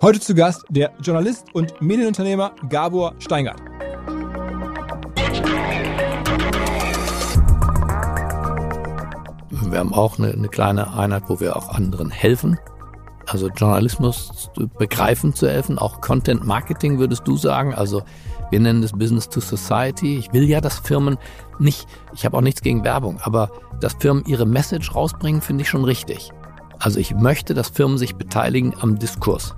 Heute zu Gast der Journalist und Medienunternehmer Gabor Steingart. Wir haben auch eine, eine kleine Einheit, wo wir auch anderen helfen. Also Journalismus begreifen zu helfen, auch Content Marketing würdest du sagen. Also wir nennen das Business to Society. Ich will ja, dass Firmen nicht, ich habe auch nichts gegen Werbung, aber dass Firmen ihre Message rausbringen, finde ich schon richtig. Also ich möchte, dass Firmen sich beteiligen am Diskurs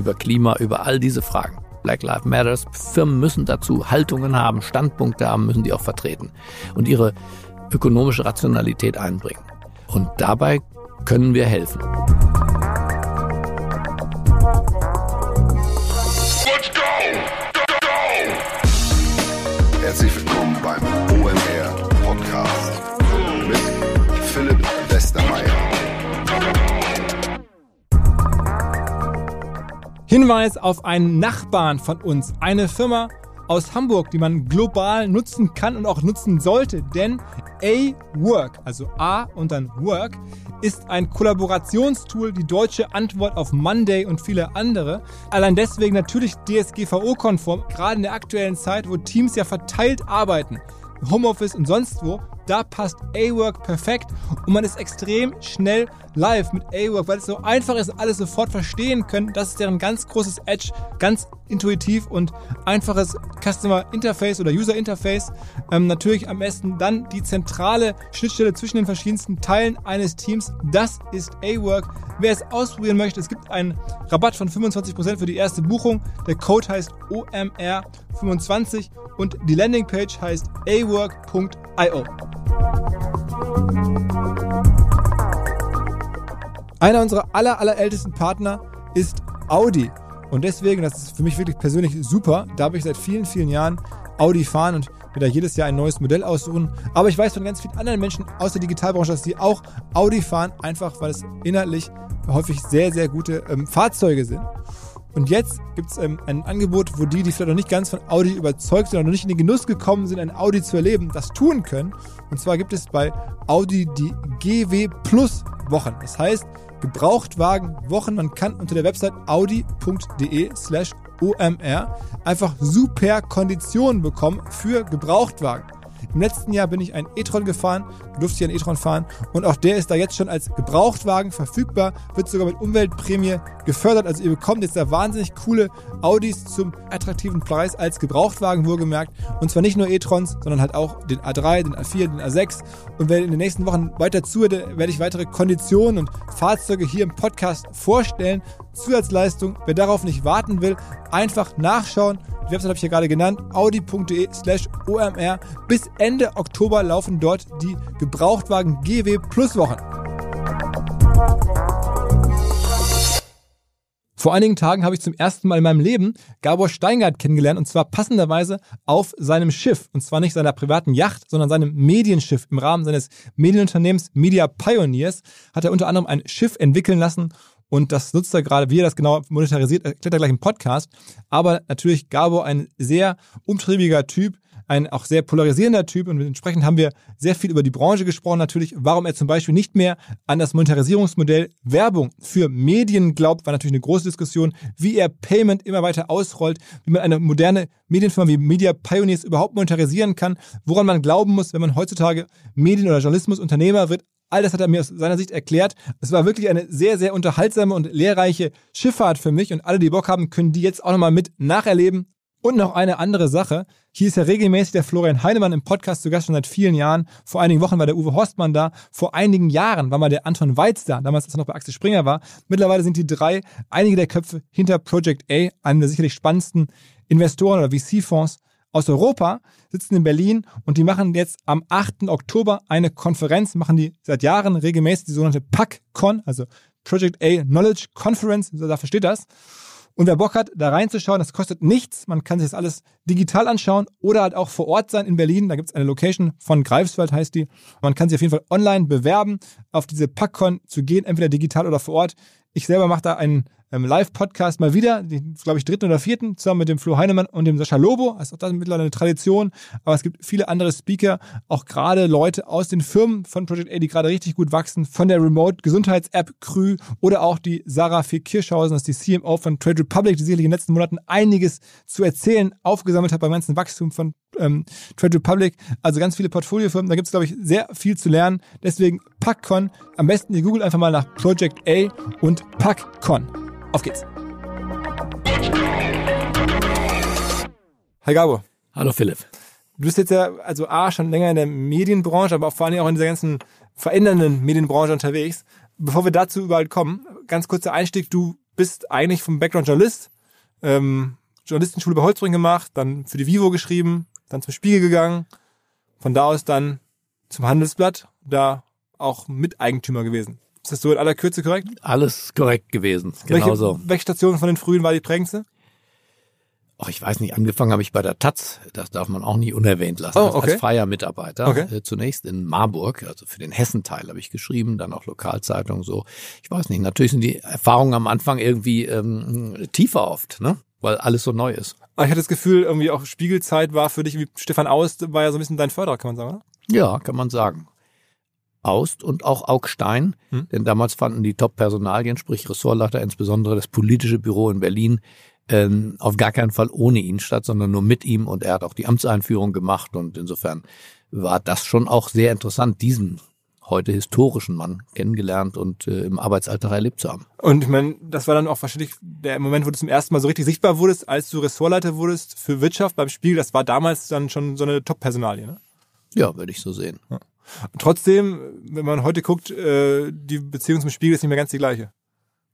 über Klima, über all diese Fragen. Black Lives Matters. Firmen müssen dazu Haltungen haben, Standpunkte haben, müssen die auch vertreten und ihre ökonomische Rationalität einbringen. Und dabei können wir helfen. Hinweis auf einen Nachbarn von uns, eine Firma aus Hamburg, die man global nutzen kann und auch nutzen sollte, denn A-Work, also A und dann Work, ist ein Kollaborationstool, die deutsche Antwort auf Monday und viele andere. Allein deswegen natürlich DSGVO-konform, gerade in der aktuellen Zeit, wo Teams ja verteilt arbeiten. Homeoffice und sonst wo, da passt A-Work perfekt und man ist extrem schnell live mit A-Work, weil es so einfach ist, alles sofort verstehen können. Das ist deren ganz großes Edge, ganz intuitiv und einfaches Customer Interface oder User Interface. Ähm, natürlich am besten dann die zentrale Schnittstelle zwischen den verschiedensten Teilen eines Teams. Das ist A-Work. Wer es ausprobieren möchte, es gibt einen Rabatt von 25% für die erste Buchung. Der Code heißt OMR25 und die Landingpage heißt awork.io. Einer unserer aller, allerältesten Partner ist Audi. Und deswegen, das ist für mich wirklich persönlich super, darf ich seit vielen, vielen Jahren Audi fahren und mir da jedes Jahr ein neues Modell aussuchen. Aber ich weiß von ganz vielen anderen Menschen aus der Digitalbranche, dass sie auch Audi fahren, einfach weil es inhaltlich häufig sehr, sehr gute ähm, Fahrzeuge sind. Und jetzt gibt es ähm, ein Angebot, wo die, die vielleicht noch nicht ganz von Audi überzeugt sind oder noch nicht in den Genuss gekommen sind, ein Audi zu erleben, das tun können. Und zwar gibt es bei Audi die GW Plus Wochen. Das heißt, Gebrauchtwagen Wochen. Man kann unter der Website audi.de slash OMR einfach super Konditionen bekommen für Gebrauchtwagen. Im letzten Jahr bin ich ein e-tron gefahren, durfte ich einen e-tron fahren und auch der ist da jetzt schon als Gebrauchtwagen verfügbar, wird sogar mit Umweltprämie gefördert. Also ihr bekommt jetzt da wahnsinnig coole Audis zum attraktiven Preis als Gebrauchtwagen wohlgemerkt. Und zwar nicht nur e-trons, sondern halt auch den A3, den A4, den A6. Und wer in den nächsten Wochen weiter zuhört, werde ich weitere Konditionen und Fahrzeuge hier im Podcast vorstellen. Zusatzleistung, wer darauf nicht warten will, einfach nachschauen die Website habe ich hier gerade genannt, audi.de slash OMR. Bis Ende Oktober laufen dort die Gebrauchtwagen GW Plus Wochen. Vor einigen Tagen habe ich zum ersten Mal in meinem Leben Gabor Steingart kennengelernt und zwar passenderweise auf seinem Schiff. Und zwar nicht seiner privaten Yacht, sondern seinem Medienschiff. Im Rahmen seines Medienunternehmens Media Pioneers hat er unter anderem ein Schiff entwickeln lassen und das nutzt er gerade, wie er das genau monetarisiert, erklärt er gleich im Podcast. Aber natürlich Gabo ein sehr umtriebiger Typ, ein auch sehr polarisierender Typ. Und entsprechend haben wir sehr viel über die Branche gesprochen. Natürlich, warum er zum Beispiel nicht mehr an das Monetarisierungsmodell Werbung für Medien glaubt, war natürlich eine große Diskussion, wie er Payment immer weiter ausrollt, wie man eine moderne Medienfirma wie Media Pioneers überhaupt monetarisieren kann, woran man glauben muss, wenn man heutzutage Medien- oder Journalismusunternehmer wird, All das hat er mir aus seiner Sicht erklärt. Es war wirklich eine sehr, sehr unterhaltsame und lehrreiche Schifffahrt für mich und alle, die Bock haben, können die jetzt auch nochmal mit nacherleben. Und noch eine andere Sache. Hier ist ja regelmäßig der Florian Heinemann im Podcast zu Gast schon seit vielen Jahren. Vor einigen Wochen war der Uwe Horstmann da. Vor einigen Jahren war mal der Anton Weiz da. Damals, als er noch bei Axel Springer war. Mittlerweile sind die drei einige der Köpfe hinter Project A, einem der sicherlich spannendsten Investoren oder VC-Fonds aus Europa sitzen in Berlin und die machen jetzt am 8. Oktober eine Konferenz, machen die seit Jahren regelmäßig die sogenannte PACCon, also Project A Knowledge Conference, so dafür steht das. Und wer Bock hat, da reinzuschauen, das kostet nichts. Man kann sich das alles digital anschauen oder halt auch vor Ort sein in Berlin. Da gibt es eine Location von Greifswald, heißt die. Man kann sich auf jeden Fall online bewerben, auf diese PACCon zu gehen, entweder digital oder vor Ort. Ich selber mache da einen ähm, Live-Podcast mal wieder, glaube ich, dritten oder vierten, zusammen mit dem Flo Heinemann und dem Sascha Lobo. Das ist auch das mittlerweile eine Tradition. Aber es gibt viele andere Speaker, auch gerade Leute aus den Firmen von Project A, die gerade richtig gut wachsen, von der Remote-Gesundheits-App Krü oder auch die Sarah Fee Kirschhausen, das ist die CMO von Trade Republic, die sicherlich in den letzten Monaten einiges zu erzählen aufgesammelt hat beim ganzen Wachstum von ähm, Trade Republic. Also ganz viele Portfoliofirmen. Da gibt es, glaube ich, sehr viel zu lernen. Deswegen PackCon. Am besten ihr googelt einfach mal nach Project A und PackCon. Auf geht's. Hi Gabo. Hallo Philipp. Du bist jetzt ja, also A, schon länger in der Medienbranche, aber vor allem auch in dieser ganzen verändernden Medienbranche unterwegs. Bevor wir dazu überall kommen, ganz kurzer Einstieg. Du bist eigentlich vom Background Journalist, ähm, Journalistenschule bei Holzbring gemacht, dann für die Vivo geschrieben, dann zum Spiegel gegangen, von da aus dann zum Handelsblatt, da auch Miteigentümer gewesen. Ist das so in aller Kürze korrekt? Alles korrekt gewesen, Welche, genau so. welche Station von den frühen war die prägendste? Oh, ich weiß nicht, angefangen habe ich bei der Taz, das darf man auch nicht unerwähnt lassen, Oh, als- okay. als freier Mitarbeiter. Okay. Äh, Zunächst in Marburg, also für den Hessenteil habe ich geschrieben, dann auch Lokalzeitung so. Ich weiß nicht, natürlich sind die Erfahrungen am Anfang irgendwie ähm, tiefer oft, ne? weil alles so neu ist. Aber ich hatte das Gefühl, irgendwie auch Spiegelzeit war für dich, wie Stefan Aust war ja so ein bisschen dein Förderer, kann man sagen, oder? Ja, kann man sagen. Aust und auch Augstein, Hm. denn damals fanden die Top-Personalien, sprich Ressortleiter, insbesondere das politische Büro in Berlin, ähm, auf gar keinen Fall ohne ihn statt, sondern nur mit ihm und er hat auch die Amtseinführung gemacht und insofern war das schon auch sehr interessant, diesen heute historischen Mann kennengelernt und äh, im Arbeitsalltag erlebt zu haben. Und ich meine, das war dann auch wahrscheinlich der Moment, wo du zum ersten Mal so richtig sichtbar wurdest, als du Ressortleiter wurdest für Wirtschaft beim Spiegel. Das war damals dann schon so eine Top-Personalie, ne? Ja, würde ich so sehen. Und trotzdem, wenn man heute guckt, äh, die Beziehung zum Spiegel ist nicht mehr ganz die gleiche.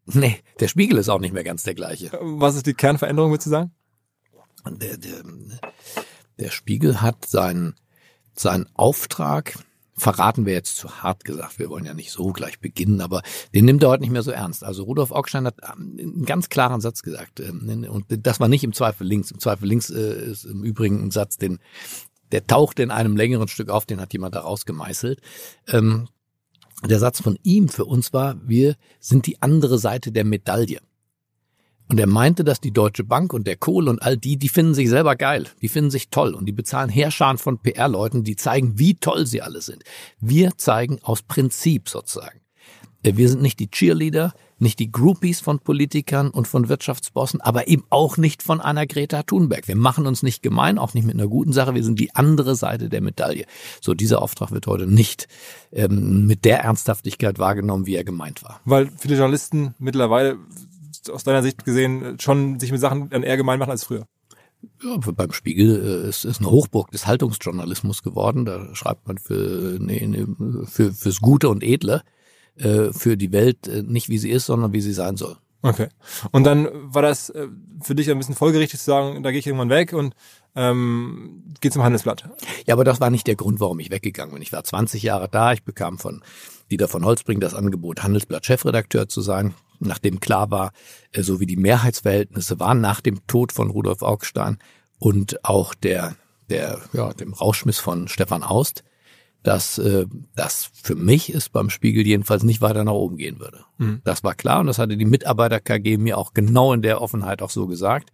Nee, der Spiegel ist auch nicht mehr ganz der gleiche. Was ist die Kernveränderung, würdest du sagen? Der, der, der Spiegel hat seinen, seinen Auftrag, verraten wir jetzt zu hart gesagt, wir wollen ja nicht so gleich beginnen, aber den nimmt er heute nicht mehr so ernst. Also Rudolf Augstein hat ähm, einen ganz klaren Satz gesagt, ähm, und das war nicht im Zweifel links. Im Zweifel links äh, ist im Übrigen ein Satz, den der taucht in einem längeren Stück auf, den hat jemand da rausgemeißelt. Ähm, der Satz von ihm für uns war, wir sind die andere Seite der Medaille. Und er meinte, dass die Deutsche Bank und der Kohl und all die, die finden sich selber geil, die finden sich toll und die bezahlen Heerscharen von PR-Leuten, die zeigen, wie toll sie alle sind. Wir zeigen aus Prinzip sozusagen. Äh, Wir sind nicht die Cheerleader, nicht die Groupies von Politikern und von Wirtschaftsbossen, aber eben auch nicht von einer Greta Thunberg. Wir machen uns nicht gemein, auch nicht mit einer guten Sache. Wir sind die andere Seite der Medaille. So, dieser Auftrag wird heute nicht ähm, mit der Ernsthaftigkeit wahrgenommen, wie er gemeint war. Weil viele Journalisten mittlerweile aus deiner Sicht gesehen schon sich mit Sachen dann eher gemein machen als früher. Ja, beim Spiegel äh, ist ist eine Hochburg des Haltungsjournalismus geworden. Da schreibt man für, nee, nee, für fürs Gute und Edle, äh, für die Welt äh, nicht wie sie ist, sondern wie sie sein soll. Okay. Und dann war das äh, für dich ein bisschen folgerichtig zu sagen, da gehe ich irgendwann weg und ähm, gehe zum Handelsblatt. Ja, aber das war nicht der Grund, warum ich weggegangen bin. Ich war 20 Jahre da. Ich bekam von Dieter von Holzbring das Angebot, Handelsblatt-Chefredakteur zu sein, nachdem klar war, äh, so wie die Mehrheitsverhältnisse waren nach dem Tod von Rudolf Augstein und auch der, der, ja, dem Rauschmiss von Stefan Aust, dass äh, das für mich es beim Spiegel jedenfalls nicht weiter nach oben gehen würde. Mhm. Das war klar und das hatte die Mitarbeiter KG mir auch genau in der Offenheit auch so gesagt.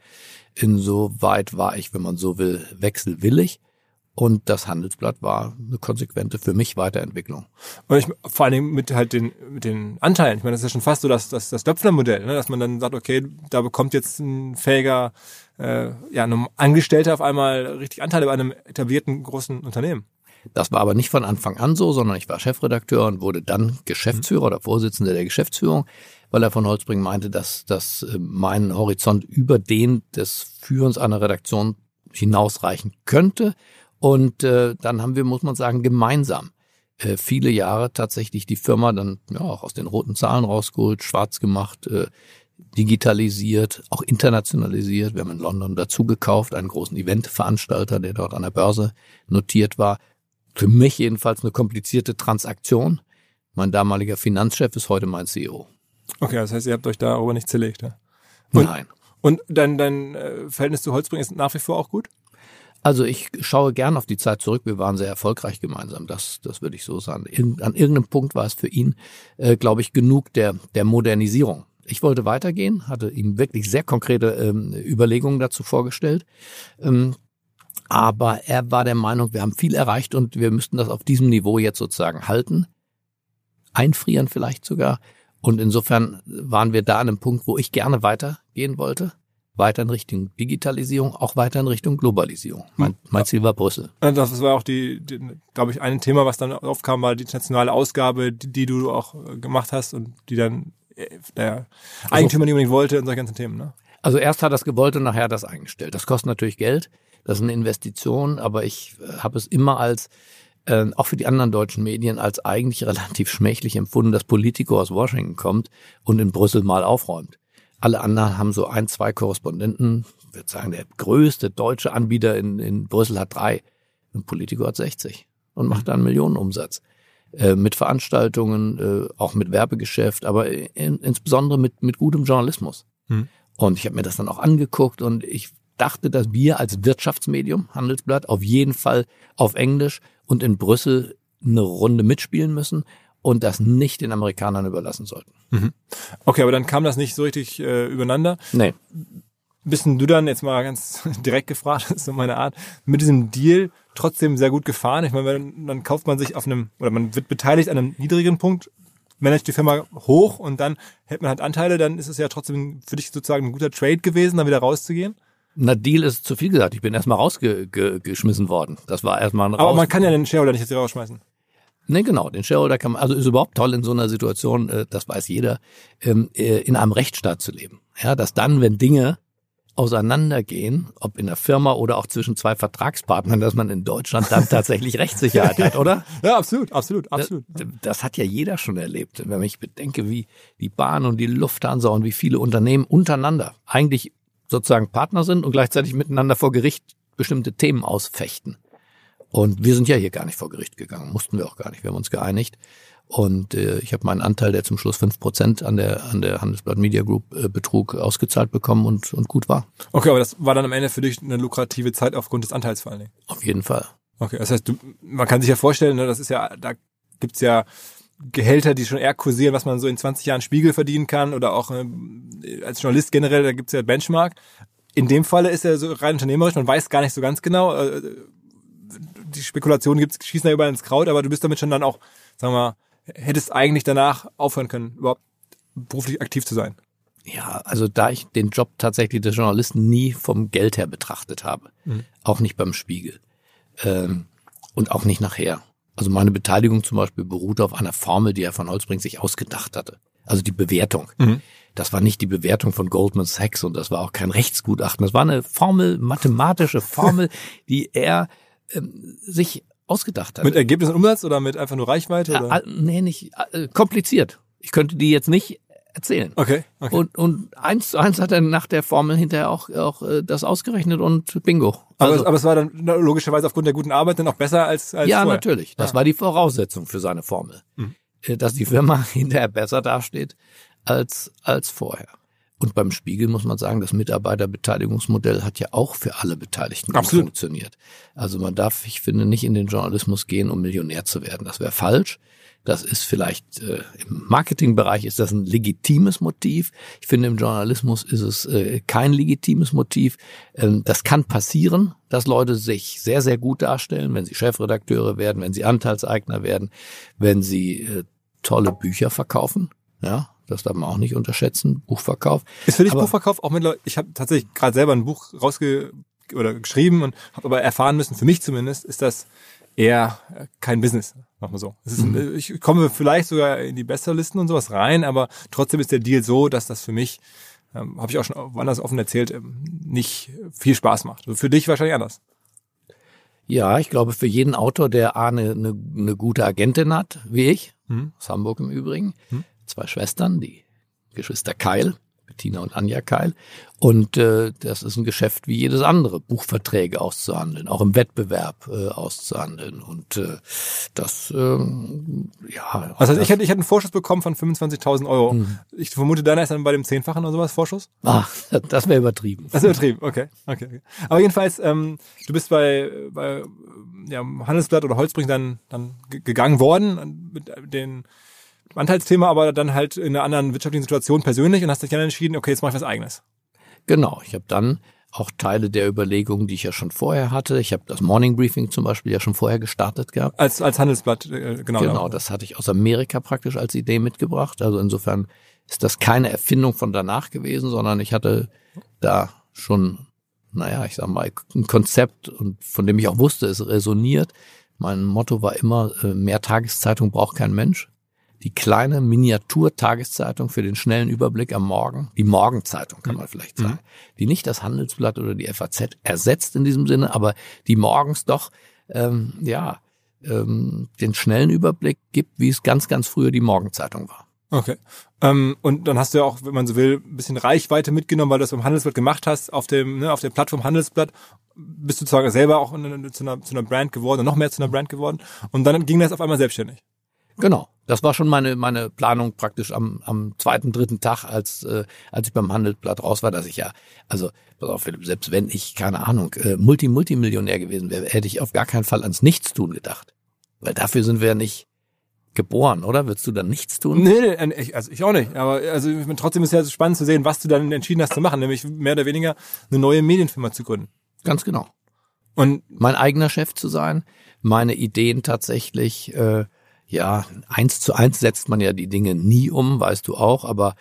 Insoweit war ich, wenn man so will, wechselwillig. Und das Handelsblatt war eine konsequente für mich Weiterentwicklung. Und ich, vor allen Dingen mit halt den, mit den Anteilen. Ich meine, das ist ja schon fast so das, das, das Döpfner-Modell, ne? dass man dann sagt, okay, da bekommt jetzt ein fähiger, äh, ja, ein Angestellter auf einmal richtig Anteile bei einem etablierten großen Unternehmen. Das war aber nicht von Anfang an so, sondern ich war Chefredakteur und wurde dann Geschäftsführer oder Vorsitzender der Geschäftsführung, weil er von Holzbring meinte, dass, dass äh, mein Horizont über den des Führens einer Redaktion hinausreichen könnte. Und äh, dann haben wir, muss man sagen, gemeinsam äh, viele Jahre tatsächlich die Firma dann ja auch aus den roten Zahlen rausgeholt, schwarz gemacht, äh, digitalisiert, auch internationalisiert. Wir haben in London dazu gekauft, einen großen Eventveranstalter, der dort an der Börse notiert war. Für mich jedenfalls eine komplizierte Transaktion. Mein damaliger Finanzchef ist heute mein CEO. Okay, das heißt, ihr habt euch darüber nicht zerlegt. Ja? Und- Nein. Und dein, dein äh, Verhältnis zu Holzbring ist nach wie vor auch gut? Also ich schaue gern auf die Zeit zurück. Wir waren sehr erfolgreich gemeinsam. Das, das würde ich so sagen. An irgendeinem Punkt war es für ihn, äh, glaube ich, genug der, der Modernisierung. Ich wollte weitergehen, hatte ihm wirklich sehr konkrete ähm, Überlegungen dazu vorgestellt. Ähm, aber er war der Meinung, wir haben viel erreicht und wir müssten das auf diesem Niveau jetzt sozusagen halten. Einfrieren vielleicht sogar. Und insofern waren wir da an einem Punkt, wo ich gerne weitergehen wollte. Weiter in Richtung Digitalisierung, auch weiter in Richtung Globalisierung. Mein, mein Ziel war Brüssel. Das war auch die, die glaube ich, ein Thema, was dann aufkam, war die internationale Ausgabe, die, die du auch gemacht hast und die dann der Eigentümer nicht unbedingt wollte und solche ganzen Themen. Ne? Also erst hat das gewollt und nachher hat das eingestellt. Das kostet natürlich Geld, das ist eine Investition, aber ich äh, habe es immer als äh, auch für die anderen deutschen Medien als eigentlich relativ schmächtig empfunden, dass Politiker aus Washington kommt und in Brüssel mal aufräumt. Alle anderen haben so ein, zwei Korrespondenten. Ich würde sagen, der größte deutsche Anbieter in, in Brüssel hat drei. Ein Politiker hat 60 und macht dann Millionenumsatz. Äh, mit Veranstaltungen, äh, auch mit Werbegeschäft, aber in, insbesondere mit, mit gutem Journalismus. Mhm. Und ich habe mir das dann auch angeguckt und ich dachte, dass wir als Wirtschaftsmedium, Handelsblatt, auf jeden Fall auf Englisch und in Brüssel eine Runde mitspielen müssen und das nicht den Amerikanern überlassen sollten. Mhm. Okay, aber dann kam das nicht so richtig äh, übereinander. Nee. Bist du dann jetzt mal ganz direkt gefragt, das ist so meine Art, mit diesem Deal trotzdem sehr gut gefahren? Ich meine, dann kauft man sich auf einem, oder man wird beteiligt an einem niedrigen Punkt, managt die Firma hoch und dann hält man halt Anteile, dann ist es ja trotzdem für dich sozusagen ein guter Trade gewesen, dann wieder rauszugehen. Na, Deal ist zu viel gesagt. Ich bin erstmal rausgeschmissen worden. Das war erstmal ein Raus Aber man kann ja den Shareholder nicht jetzt rausschmeißen. Nee, genau. Den Shareholder kann man, also ist überhaupt toll in so einer Situation, äh, das weiß jeder, ähm, äh, in einem Rechtsstaat zu leben. Ja, dass dann, wenn Dinge auseinandergehen, ob in der Firma oder auch zwischen zwei Vertragspartnern, dass man in Deutschland dann tatsächlich Rechtssicherheit hat, oder? Ja, absolut, absolut, absolut. Das, das, hat ja jeder schon erlebt. Wenn ich bedenke, wie die Bahn und die Lufthansa und wie viele Unternehmen untereinander eigentlich sozusagen Partner sind und gleichzeitig miteinander vor Gericht bestimmte Themen ausfechten. Und wir sind ja hier gar nicht vor Gericht gegangen, mussten wir auch gar nicht. Wir haben uns geeinigt. Und äh, ich habe meinen Anteil, der zum Schluss fünf Prozent an der, an der Handelsblatt Media Group äh, betrug, ausgezahlt bekommen und, und gut war. Okay, aber das war dann am Ende für dich eine lukrative Zeit aufgrund des Anteils vor allen Dingen. Auf jeden Fall. Okay, das heißt, du, man kann sich ja vorstellen, ne, das ist ja, da gibt's ja Gehälter, die schon eher kursieren, was man so in 20 Jahren Spiegel verdienen kann oder auch äh, als Journalist generell, da gibt's ja Benchmark. In dem Falle ist er so rein unternehmerisch, man weiß gar nicht so ganz genau, äh, die Spekulationen gibt's, schießen da überall ins Kraut, aber du bist damit schon dann auch, sagen wir mal, hättest eigentlich danach aufhören können, überhaupt beruflich aktiv zu sein? Ja, also da ich den Job tatsächlich des Journalisten nie vom Geld her betrachtet habe, mhm. auch nicht beim Spiegel ähm, und auch nicht nachher. Also meine Beteiligung zum Beispiel beruht auf einer Formel, die er von Holzbrink sich ausgedacht hatte. Also die Bewertung. Mhm. Das war nicht die Bewertung von Goldman Sachs und das war auch kein Rechtsgutachten. Das war eine Formel, mathematische Formel, die er ähm, sich ausgedacht hat. Mit Ergebnis und Umsatz oder mit einfach nur Reichweite? Oder? Äh, nee, nicht äh, kompliziert. Ich könnte die jetzt nicht erzählen. Okay, okay. Und, und eins zu eins hat er nach der Formel hinterher auch, auch äh, das ausgerechnet und bingo. Also, aber, aber es war dann logischerweise aufgrund der guten Arbeit dann auch besser als, als Ja, vorher. natürlich. Das ah. war die Voraussetzung für seine Formel. Mhm. Dass die Firma hinterher besser dasteht als, als vorher. Und beim Spiegel muss man sagen, das Mitarbeiterbeteiligungsmodell hat ja auch für alle Beteiligten Absolut. funktioniert. Also man darf, ich finde, nicht in den Journalismus gehen, um Millionär zu werden. Das wäre falsch. Das ist vielleicht äh, im Marketingbereich ist das ein legitimes Motiv. Ich finde im Journalismus ist es äh, kein legitimes Motiv. Ähm, das kann passieren, dass Leute sich sehr sehr gut darstellen, wenn sie Chefredakteure werden, wenn sie Anteilseigner werden, wenn sie äh, tolle Bücher verkaufen. Ja, das darf man auch nicht unterschätzen, Buchverkauf. Ist für dich aber, Buchverkauf auch mittlerweile, ich habe tatsächlich gerade selber ein Buch rausge oder geschrieben und habe aber erfahren müssen, für mich zumindest, ist das eher kein Business, machen wir so. Ein, mhm. Ich komme vielleicht sogar in die Bestsellerlisten und sowas rein, aber trotzdem ist der Deal so, dass das für mich, ähm, habe ich auch schon woanders offen erzählt, ähm, nicht viel Spaß macht. Also für dich wahrscheinlich anders. Ja, ich glaube, für jeden Autor, der A, eine, eine, eine gute Agentin hat, wie ich, mhm. aus Hamburg im Übrigen, mhm zwei Schwestern, die Geschwister Keil, Bettina und Anja Keil. Und äh, das ist ein Geschäft wie jedes andere, Buchverträge auszuhandeln, auch im Wettbewerb äh, auszuhandeln. Und äh, das, äh, ja. Was heißt, ich hätte, ich hätte einen Vorschuss bekommen von 25.000 Euro. Mhm. Ich vermute, deiner ist dann bei dem Zehnfachen oder sowas Vorschuss? Ach, das wäre übertrieben. Das ist übertrieben, okay. okay, okay. Aber jedenfalls, ähm, du bist bei, bei ja, Handelsblatt oder Holzbrink dann, dann gegangen worden mit den Anteilsthema, aber dann halt in einer anderen wirtschaftlichen Situation persönlich und hast dich dann entschieden, okay, jetzt mache ich was eigenes. Genau, ich habe dann auch Teile der Überlegungen, die ich ja schon vorher hatte. Ich habe das Morning Briefing zum Beispiel ja schon vorher gestartet gehabt. Als, als Handelsblatt, äh, genau. Genau, das hatte ich aus Amerika praktisch als Idee mitgebracht. Also insofern ist das keine Erfindung von danach gewesen, sondern ich hatte da schon, naja, ich sag mal, ein Konzept und von dem ich auch wusste, es resoniert. Mein Motto war immer, äh, mehr Tageszeitung braucht kein Mensch die kleine Miniatur-Tageszeitung für den schnellen Überblick am Morgen, die Morgenzeitung kann man vielleicht sagen, mhm. die nicht das Handelsblatt oder die FAZ ersetzt in diesem Sinne, aber die morgens doch ähm, ja ähm, den schnellen Überblick gibt, wie es ganz, ganz früher die Morgenzeitung war. Okay. Ähm, und dann hast du ja auch, wenn man so will, ein bisschen Reichweite mitgenommen, weil du das beim Handelsblatt gemacht hast, auf dem, ne, auf der Plattform Handelsblatt bist du zwar selber auch zu einer, zu einer Brand geworden, noch mehr zu einer Brand geworden. Und dann ging das auf einmal selbstständig. Genau. Das war schon meine, meine Planung praktisch am, am zweiten, dritten Tag, als, äh, als ich beim Handelsblatt raus war, dass ich ja, also, pass auf, selbst wenn ich, keine Ahnung, äh, Multi, Multimillionär gewesen wäre, hätte ich auf gar keinen Fall ans Nichtstun gedacht. Weil dafür sind wir ja nicht geboren, oder? Würdest du dann nichts tun? Nee, nee äh, ich, also ich auch nicht. Aber also trotzdem ist ja spannend zu sehen, was du dann entschieden hast zu machen, nämlich mehr oder weniger eine neue Medienfirma zu gründen. Ganz genau. Und mein eigener Chef zu sein, meine Ideen tatsächlich äh, ja, eins zu eins setzt man ja die Dinge nie um, weißt du auch, aber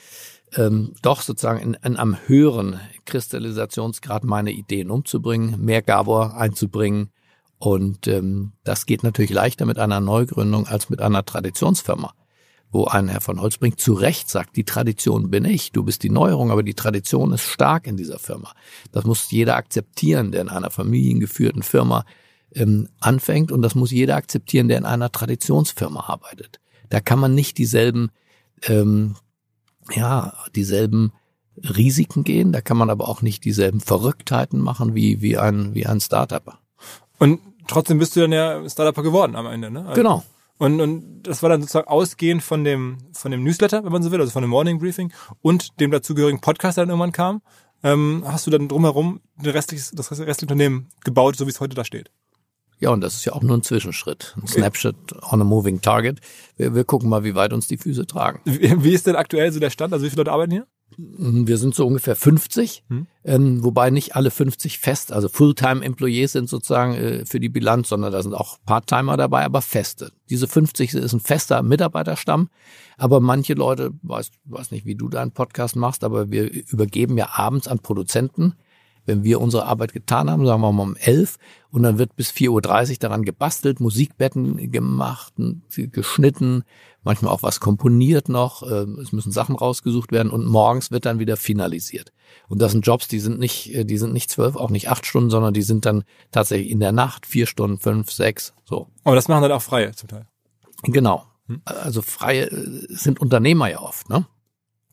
ähm, doch sozusagen in, in einem höheren Kristallisationsgrad meine Ideen umzubringen, mehr Gabor einzubringen. Und ähm, das geht natürlich leichter mit einer Neugründung als mit einer Traditionsfirma, wo ein Herr von Holzbrink zu Recht sagt, die Tradition bin ich, du bist die Neuerung, aber die Tradition ist stark in dieser Firma. Das muss jeder akzeptieren, der in einer familiengeführten Firma ähm, anfängt und das muss jeder akzeptieren, der in einer Traditionsfirma arbeitet. Da kann man nicht dieselben, ähm, ja, dieselben Risiken gehen, da kann man aber auch nicht dieselben Verrücktheiten machen wie, wie ein, wie ein Startup. Und trotzdem bist du dann ja Startupper geworden am Ende, ne? Also genau. Und, und das war dann sozusagen ausgehend von dem, von dem Newsletter, wenn man so will, also von dem Morning Briefing und dem dazugehörigen Podcast, der dann irgendwann kam, ähm, hast du dann drumherum restliches, das restliche Unternehmen gebaut, so wie es heute da steht. Ja, und das ist ja auch nur ein Zwischenschritt. Ein. Snapshot on a moving target. Wir, wir gucken mal, wie weit uns die Füße tragen. Wie, wie ist denn aktuell so der Stand? Also wie viele Leute arbeiten hier? Mhm, wir sind so ungefähr 50, hm. ähm, wobei nicht alle 50 fest, also Fulltime-Employees sind sozusagen äh, für die Bilanz, sondern da sind auch Part-Timer dabei, aber feste. Diese 50 ist ein fester Mitarbeiterstamm, aber manche Leute, weiß, weiß nicht, wie du deinen Podcast machst, aber wir übergeben ja abends an Produzenten wenn wir unsere Arbeit getan haben, sagen wir mal um elf, und dann wird bis 4.30 Uhr daran gebastelt, Musikbetten gemacht, geschnitten, manchmal auch was komponiert noch, ähm, es müssen Sachen rausgesucht werden und morgens wird dann wieder finalisiert. Und das sind Jobs, die sind nicht, äh, die sind nicht zwölf, auch nicht acht Stunden, sondern die sind dann tatsächlich in der Nacht vier Stunden, fünf, sechs, so. Aber das machen dann auch Freie zum Teil. Genau. Hm. Also Freie äh, sind Unternehmer ja oft, ne?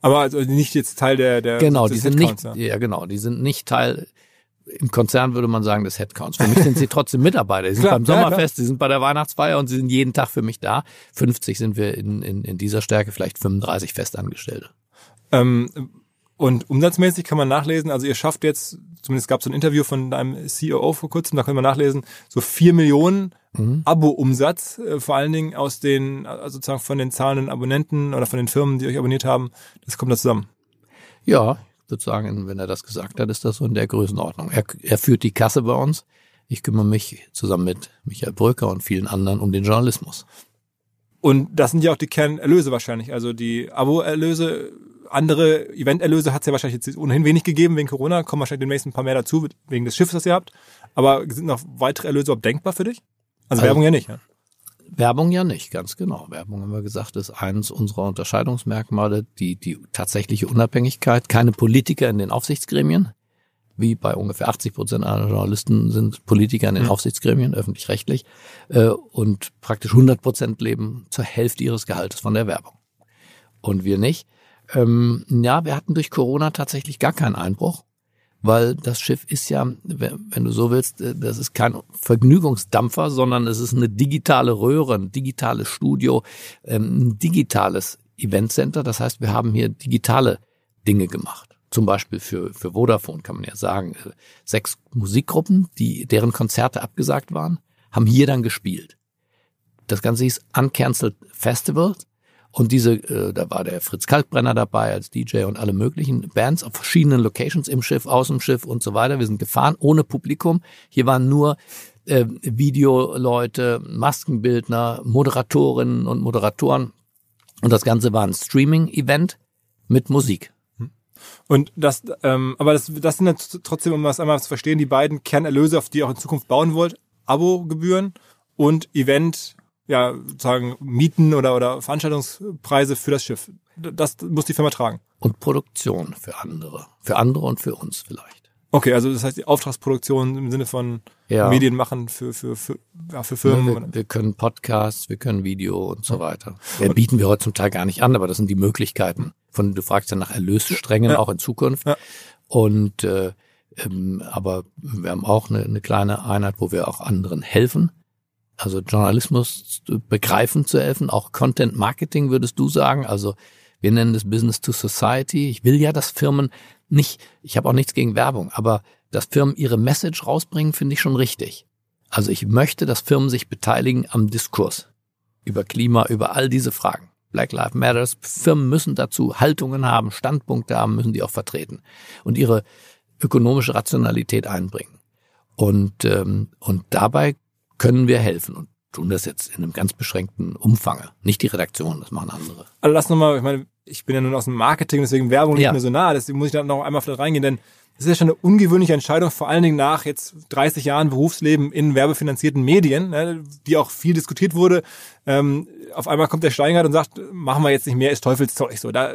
Aber also nicht jetzt Teil der der Genau, die sind nicht ja. ja genau, die sind nicht Teil im Konzern würde man sagen des Headcounts. Für mich sind sie trotzdem Mitarbeiter. Sie sind klar, beim Sommerfest, ja, sie sind bei der Weihnachtsfeier und sie sind jeden Tag für mich da. 50 sind wir in, in, in dieser Stärke, vielleicht 35 Festangestellte. Ähm, und umsatzmäßig kann man nachlesen, also ihr schafft jetzt, zumindest gab es ein Interview von deinem CEO vor kurzem, da können wir nachlesen, so vier Millionen mhm. Abo-Umsatz, äh, vor allen Dingen aus den, also sozusagen von den zahlenden Abonnenten oder von den Firmen, die euch abonniert haben. Das kommt da zusammen. Ja, sozusagen, wenn er das gesagt hat, ist das so in der Größenordnung. Er, er führt die Kasse bei uns. Ich kümmere mich zusammen mit Michael Brücker und vielen anderen um den Journalismus. Und das sind ja auch die Kernerlöse wahrscheinlich. Also die Abo-Erlöse, andere Event-Erlöse hat es ja wahrscheinlich jetzt ohnehin wenig gegeben wegen Corona, kommen wahrscheinlich demnächst ein paar mehr dazu, wegen des Schiffs, das ihr habt. Aber sind noch weitere Erlöse überhaupt denkbar für dich? Also, also Werbung ja nicht, ja? Werbung ja nicht, ganz genau. Werbung haben wir gesagt, ist eines unserer Unterscheidungsmerkmale, die, die tatsächliche Unabhängigkeit. Keine Politiker in den Aufsichtsgremien. Wie bei ungefähr 80 Prozent aller Journalisten sind Politiker in den mhm. Aufsichtsgremien, öffentlich-rechtlich, äh, und praktisch 100 Prozent leben zur Hälfte ihres Gehaltes von der Werbung. Und wir nicht. Ähm, ja, wir hatten durch Corona tatsächlich gar keinen Einbruch weil das Schiff ist ja, wenn du so willst, äh, das ist kein Vergnügungsdampfer, sondern es ist eine digitale Röhre, ein digitales Studio, ähm, ein digitales Eventcenter. Das heißt, wir haben hier digitale Dinge gemacht. Zum Beispiel für, für Vodafone kann man ja sagen, äh, sechs Musikgruppen, die, deren Konzerte abgesagt waren, haben hier dann gespielt. Das Ganze hieß Uncancelled Festival Und diese, äh, da war der Fritz Kalkbrenner dabei als DJ und alle möglichen Bands auf verschiedenen Locations im Schiff, aus dem Schiff und so weiter. Wir sind gefahren ohne Publikum. Hier waren nur äh, Videoleute, Maskenbildner, Moderatorinnen und Moderatoren. Und das Ganze war ein Streaming-Event mit Musik. Und das, ähm, aber das, das sind dann trotzdem, um das einmal zu verstehen, die beiden Kernerlöse, auf die ihr auch in Zukunft bauen wollt. Abo-Gebühren und Event, ja, sozusagen Mieten oder, oder Veranstaltungspreise für das Schiff. Das muss die Firma tragen. Und Produktion für andere. Für andere und für uns vielleicht. Okay, also das heißt die Auftragsproduktion im Sinne von Ja. Medien machen für, für, für, ja, für Firmen. Wir, wir können Podcasts, wir können Video und so weiter. Ja, bieten wir heute zum Teil gar nicht an, aber das sind die Möglichkeiten. Von du fragst ja nach Erlössträngen Ja. auch in Zukunft. Ja. Und äh, ähm, aber wir haben auch eine, eine kleine Einheit, wo wir auch anderen helfen. Also Journalismus begreifen zu helfen, auch Content Marketing würdest du sagen. Also wir nennen das Business to Society. Ich will ja, dass Firmen nicht, ich habe auch nichts gegen Werbung, aber dass Firmen ihre Message rausbringen, finde ich schon richtig. Also ich möchte, dass Firmen sich beteiligen am Diskurs über Klima, über all diese Fragen. Black Lives Matters. Firmen müssen dazu Haltungen haben, Standpunkte haben, müssen die auch vertreten und ihre ökonomische Rationalität einbringen. Und, ähm, und dabei können wir helfen und tun das jetzt in einem ganz beschränkten Umfang. Nicht die Redaktion, das machen andere. Also lass nochmal, ich meine, ich bin ja nun aus dem Marketing, deswegen Werbung nicht Ja. mehr so nah, deswegen muss ich da noch einmal vielleicht reingehen, denn das ist ja schon eine ungewöhnliche Entscheidung, vor allen Dingen nach jetzt 30 Jahren Berufsleben in werbefinanzierten Medien, ne, die auch viel diskutiert wurde. Ähm, auf einmal kommt der Steingart und sagt, machen wir jetzt nicht mehr, ist Teufelszeug. So, da,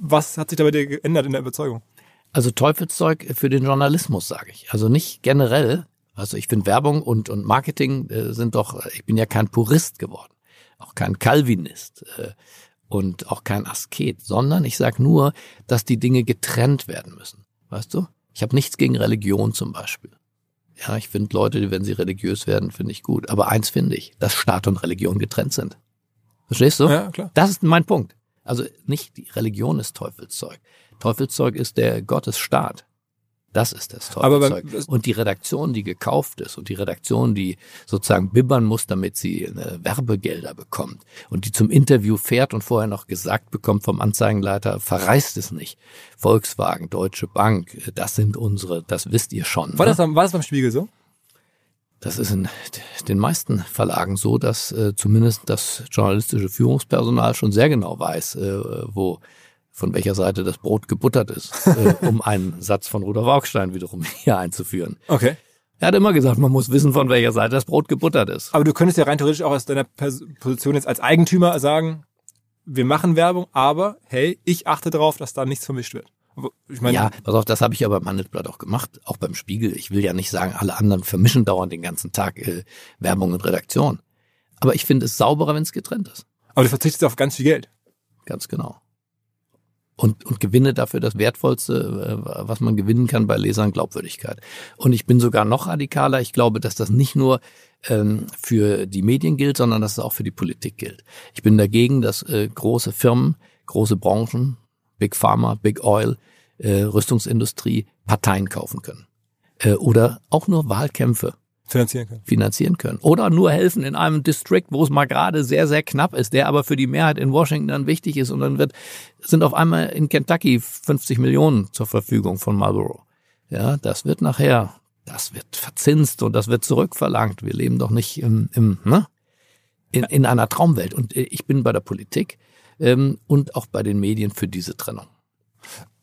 was hat sich da bei dir geändert in der Überzeugung? Also Teufelszeug für den Journalismus, sage ich. Also nicht generell. Also ich finde Werbung und, und Marketing äh, sind doch, ich bin ja kein Purist geworden, auch kein Calvinist äh, und auch kein Asket, sondern ich sage nur, dass die Dinge getrennt werden müssen. Weißt du? Ich habe nichts gegen Religion zum Beispiel. Ja, ich finde Leute, die, wenn sie religiös werden, finde ich gut. Aber eins finde ich, dass Staat und Religion getrennt sind. Verstehst du? Ja, klar. Das ist mein Punkt. Also nicht die Religion ist Teufelszeug. Teufelszeug ist der Gottesstaat. Das ist das Aber Teufelszeug. und die Redaktion, die gekauft ist und die Redaktion, die sozusagen bibbern muss, damit sie äh, Werbegelder bekommt und die zum Interview fährt und vorher noch gesagt bekommt vom Anzeigenleiter, verreist es nicht. Volkswagen, Deutsche Bank, äh, das sind unsere, das wisst ihr schon. War ne? das, war das beim Spiegel so? Das ist in den meisten Verlagen so, dass äh, zumindest das journalistische Führungspersonal schon sehr genau weiß, äh, wo von welcher Seite das Brot gebuttert ist, äh, um einen Satz von Rudolf Augstein wiederum hier einzuführen. Okay. Er hat immer gesagt, man muss wissen, von welcher Seite das Brot gebuttert ist. Aber du könntest ja rein theoretisch auch aus deiner Position jetzt als Eigentümer sagen, wir machen Werbung, aber hey, ich achte darauf, dass da nichts vermischt wird. Ich meine, Ja, pass auf, das habe ich ja beim Handelsblatt auch gemacht, auch beim Spiegel. Ich will ja nicht sagen, alle anderen vermischen dauernd den ganzen Tag äh, Werbung und Redaktion. Aber ich finde es sauberer, wenn es getrennt ist. aber du verzichtest auf ganz viel Geld. Ganz genau. Und, und gewinne dafür das Wertvollste, äh, was man gewinnen kann bei Lesern, Glaubwürdigkeit. Und ich bin sogar noch radikaler. Ich glaube, dass das nicht nur ähm, für die Medien gilt, sondern dass es auch für die Politik gilt. Ich bin dagegen, dass äh, große Firmen, große Branchen, Big Pharma, Big Oil, äh, Rüstungsindustrie Parteien kaufen können. Äh, oder auch nur Wahlkämpfe finanzieren können. finanzieren können. Oder nur helfen in einem District, wo es mal gerade sehr, sehr knapp ist, der aber für die Mehrheit in Washington dann wichtig ist und dann wird, sind auf einmal in Kentucky 50 Millionen zur Verfügung von Marlboro. Ja, das wird nachher, das wird verzinst und das wird zurückverlangt. Wir leben doch nicht im, im ne? in, in einer Traumwelt. Und äh, ich bin bei der Politik ähm, und auch bei den Medien für diese Trennung.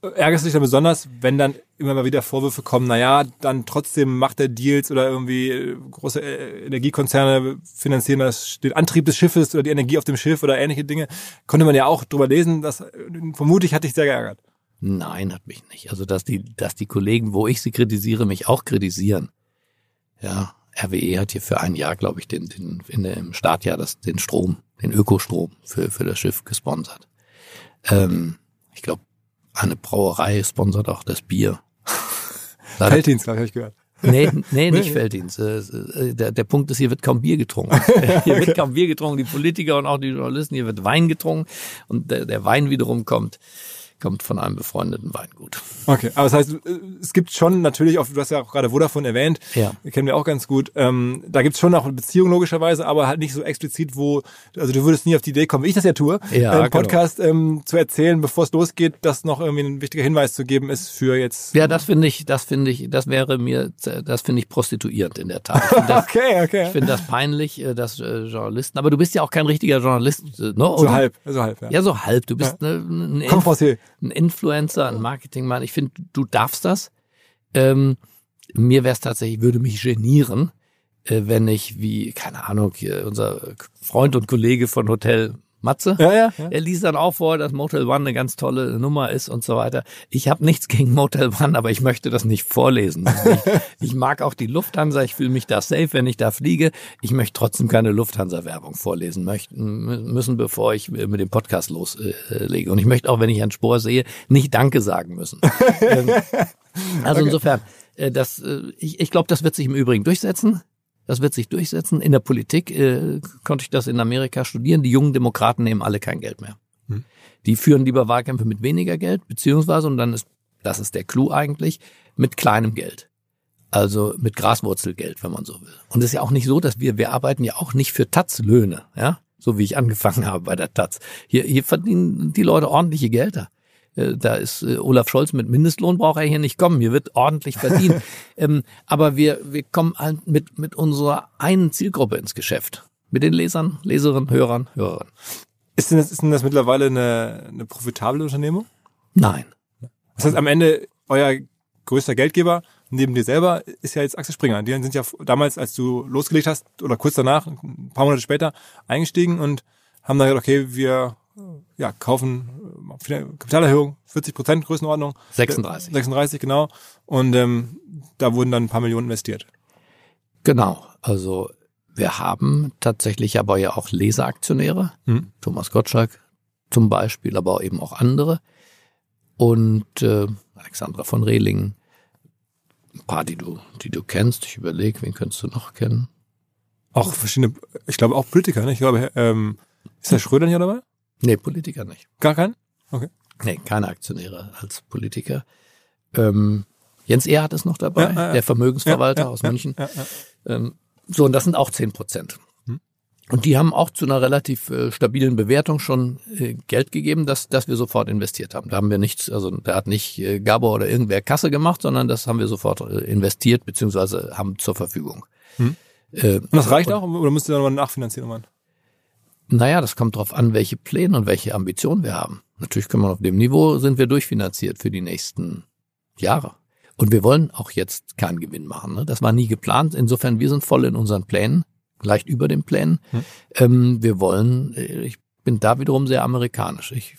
Ärgerst du dich dann besonders, wenn dann immer mal wieder Vorwürfe kommen, naja, dann trotzdem macht er Deals oder irgendwie äh, große äh, Energiekonzerne finanzieren das, den Antrieb des Schiffes oder die Energie auf dem Schiff oder ähnliche Dinge. Konnte man ja auch drüber lesen, das äh, vermutlich hat dich sehr geärgert. Nein, hat mich nicht. Also dass die, dass die Kollegen, wo ich sie kritisiere, mich auch kritisieren. Ja, RWE hat hier für ein Jahr, glaube ich, den, den in der, im Startjahr das, den Strom, den Ökostrom für für das Schiff gesponsert. Ähm, eine Brauerei sponsert auch das Bier. Felddienst, glaube ich, hab ich gehört. Nee, nee, nicht Felddienst. Äh, äh, Der, der Punkt ist, hier wird kaum Bier getrunken. Hier wird kaum Bier getrunken. Die Politiker und auch die Journalisten, hier wird Wein getrunken. Und der, der Wein wiederum kommt, kommt von einem befreundeten Weingut. Okay, aber das heißt, äh, es gibt schon natürlich, auch, du hast ja auch gerade Vodafone erwähnt, Ja. kennen wir auch ganz gut, ähm, da gibt's schon auch eine Beziehung logischerweise, aber halt nicht so explizit, wo, also du würdest nie auf die Idee kommen, wie ich das ja tue, Ja, äh, im genau. Podcast ähm, zu erzählen, bevor es losgeht, dass noch irgendwie ein wichtiger Hinweis zu geben ist für jetzt... Ja, das finde ich, das finde ich, das wäre mir, das finde ich prostituierend in der Tat. Das, Okay, okay. ich finde das peinlich, äh, dass äh, Journalisten, aber du bist ja auch kein richtiger Journalist, ne? so oder? halb, so halb, ja. Ja, so halb. Du bist ne, ein, Komm, Frau. Ein Influencer, ein Marketingmann. Ich finde, du darfst das. Ähm, mir wäre es tatsächlich, würde mich genieren, äh, wenn ich wie, keine Ahnung, hier unser Freund und Kollege von Hotel Matze, Ja, ja, ja. er liest dann auch vor, dass Motel One eine ganz tolle Nummer ist und so weiter. Ich habe nichts gegen Motel One, aber ich möchte das nicht vorlesen. Ich, ich mag auch die Lufthansa, ich fühle mich da safe, wenn ich da fliege. Ich möchte trotzdem keine Lufthansa-Werbung vorlesen möchten, müssen, bevor ich mit dem Podcast loslege. Und ich möchte auch, wenn ich einen Spor sehe, nicht Danke sagen müssen. Ähm, also insofern, äh, das, äh, ich, ich glaube, das wird sich im Übrigen durchsetzen. Das wird sich durchsetzen. In der Politik äh, konnte ich das in Amerika studieren. Die jungen Demokraten nehmen alle kein Geld mehr. Die führen lieber Wahlkämpfe mit weniger Geld, beziehungsweise, und dann ist, das ist der Clou eigentlich, mit kleinem Geld. Also mit Graswurzelgeld, wenn man so will. Und es ist ja auch nicht so, dass wir, wir arbeiten ja auch nicht für Taz-Löhne, ja, so wie ich angefangen habe bei der Taz. Hier, hier verdienen die Leute ordentliche Gelder. Äh, Da ist äh, Olaf Scholz mit Mindestlohn braucht er hier nicht kommen. Hier wird ordentlich verdient. ähm, aber wir, wir kommen halt mit, mit unserer einen Zielgruppe ins Geschäft. Mit den Lesern, Leserinnen, Hörern, Hörerinnen. Ist denn, das, ist denn das mittlerweile eine, eine profitable Unternehmung? Nein. Das heißt, am Ende, euer größter Geldgeber neben dir selber ist ja jetzt Axel Springer. Die sind ja damals, als du losgelegt hast, oder kurz danach, ein paar Monate später, eingestiegen und haben dann gesagt, okay, wir ja, kaufen äh, Kapitalerhöhung, 40 Prozent Größenordnung. 36. 36, genau. Und ähm, da wurden dann ein paar Millionen investiert. Genau. Also wir haben tatsächlich aber ja auch Leseraktionäre. Mhm. Thomas Gottschalk zum Beispiel, aber auch eben auch andere. Und äh, Alexandra von Rehlingen. Ein paar, die du, die du kennst. Ich überlege, wen könntest du noch kennen? Auch verschiedene, ich glaube auch Politiker, ne? Ich glaube, ähm, ist der Schröder hier dabei? Nee, Politiker nicht. Gar keinen? Nee, keine Aktionäre als Politiker. Ähm, Jens Erhardt ist noch dabei, Ja, ja, der Vermögensverwalter Ja, aus München. Ähm, so, und das sind auch 10 Prozent. Hm. Und die haben auch zu einer relativ äh, stabilen Bewertung schon äh, Geld gegeben, dass, dass wir sofort investiert haben. Da haben wir nichts, also da hat nicht äh, Gabor oder irgendwer Kasse gemacht, sondern das haben wir sofort äh, investiert, beziehungsweise haben zur Verfügung. Hm. Äh, Und das reicht auch? Oder müsst ihr dann nochmal nachfinanzieren? Mann? Naja, das kommt drauf an, welche Pläne und welche Ambitionen wir haben. Natürlich können wir auf dem Niveau, sind wir durchfinanziert für die nächsten Jahre. Und wir wollen auch jetzt keinen Gewinn machen. Ne? Das war nie geplant. Insofern, wir sind voll in unseren Plänen, leicht über den Plänen. Hm. Ähm, wir wollen, äh, ich bin da wiederum sehr amerikanisch. Ich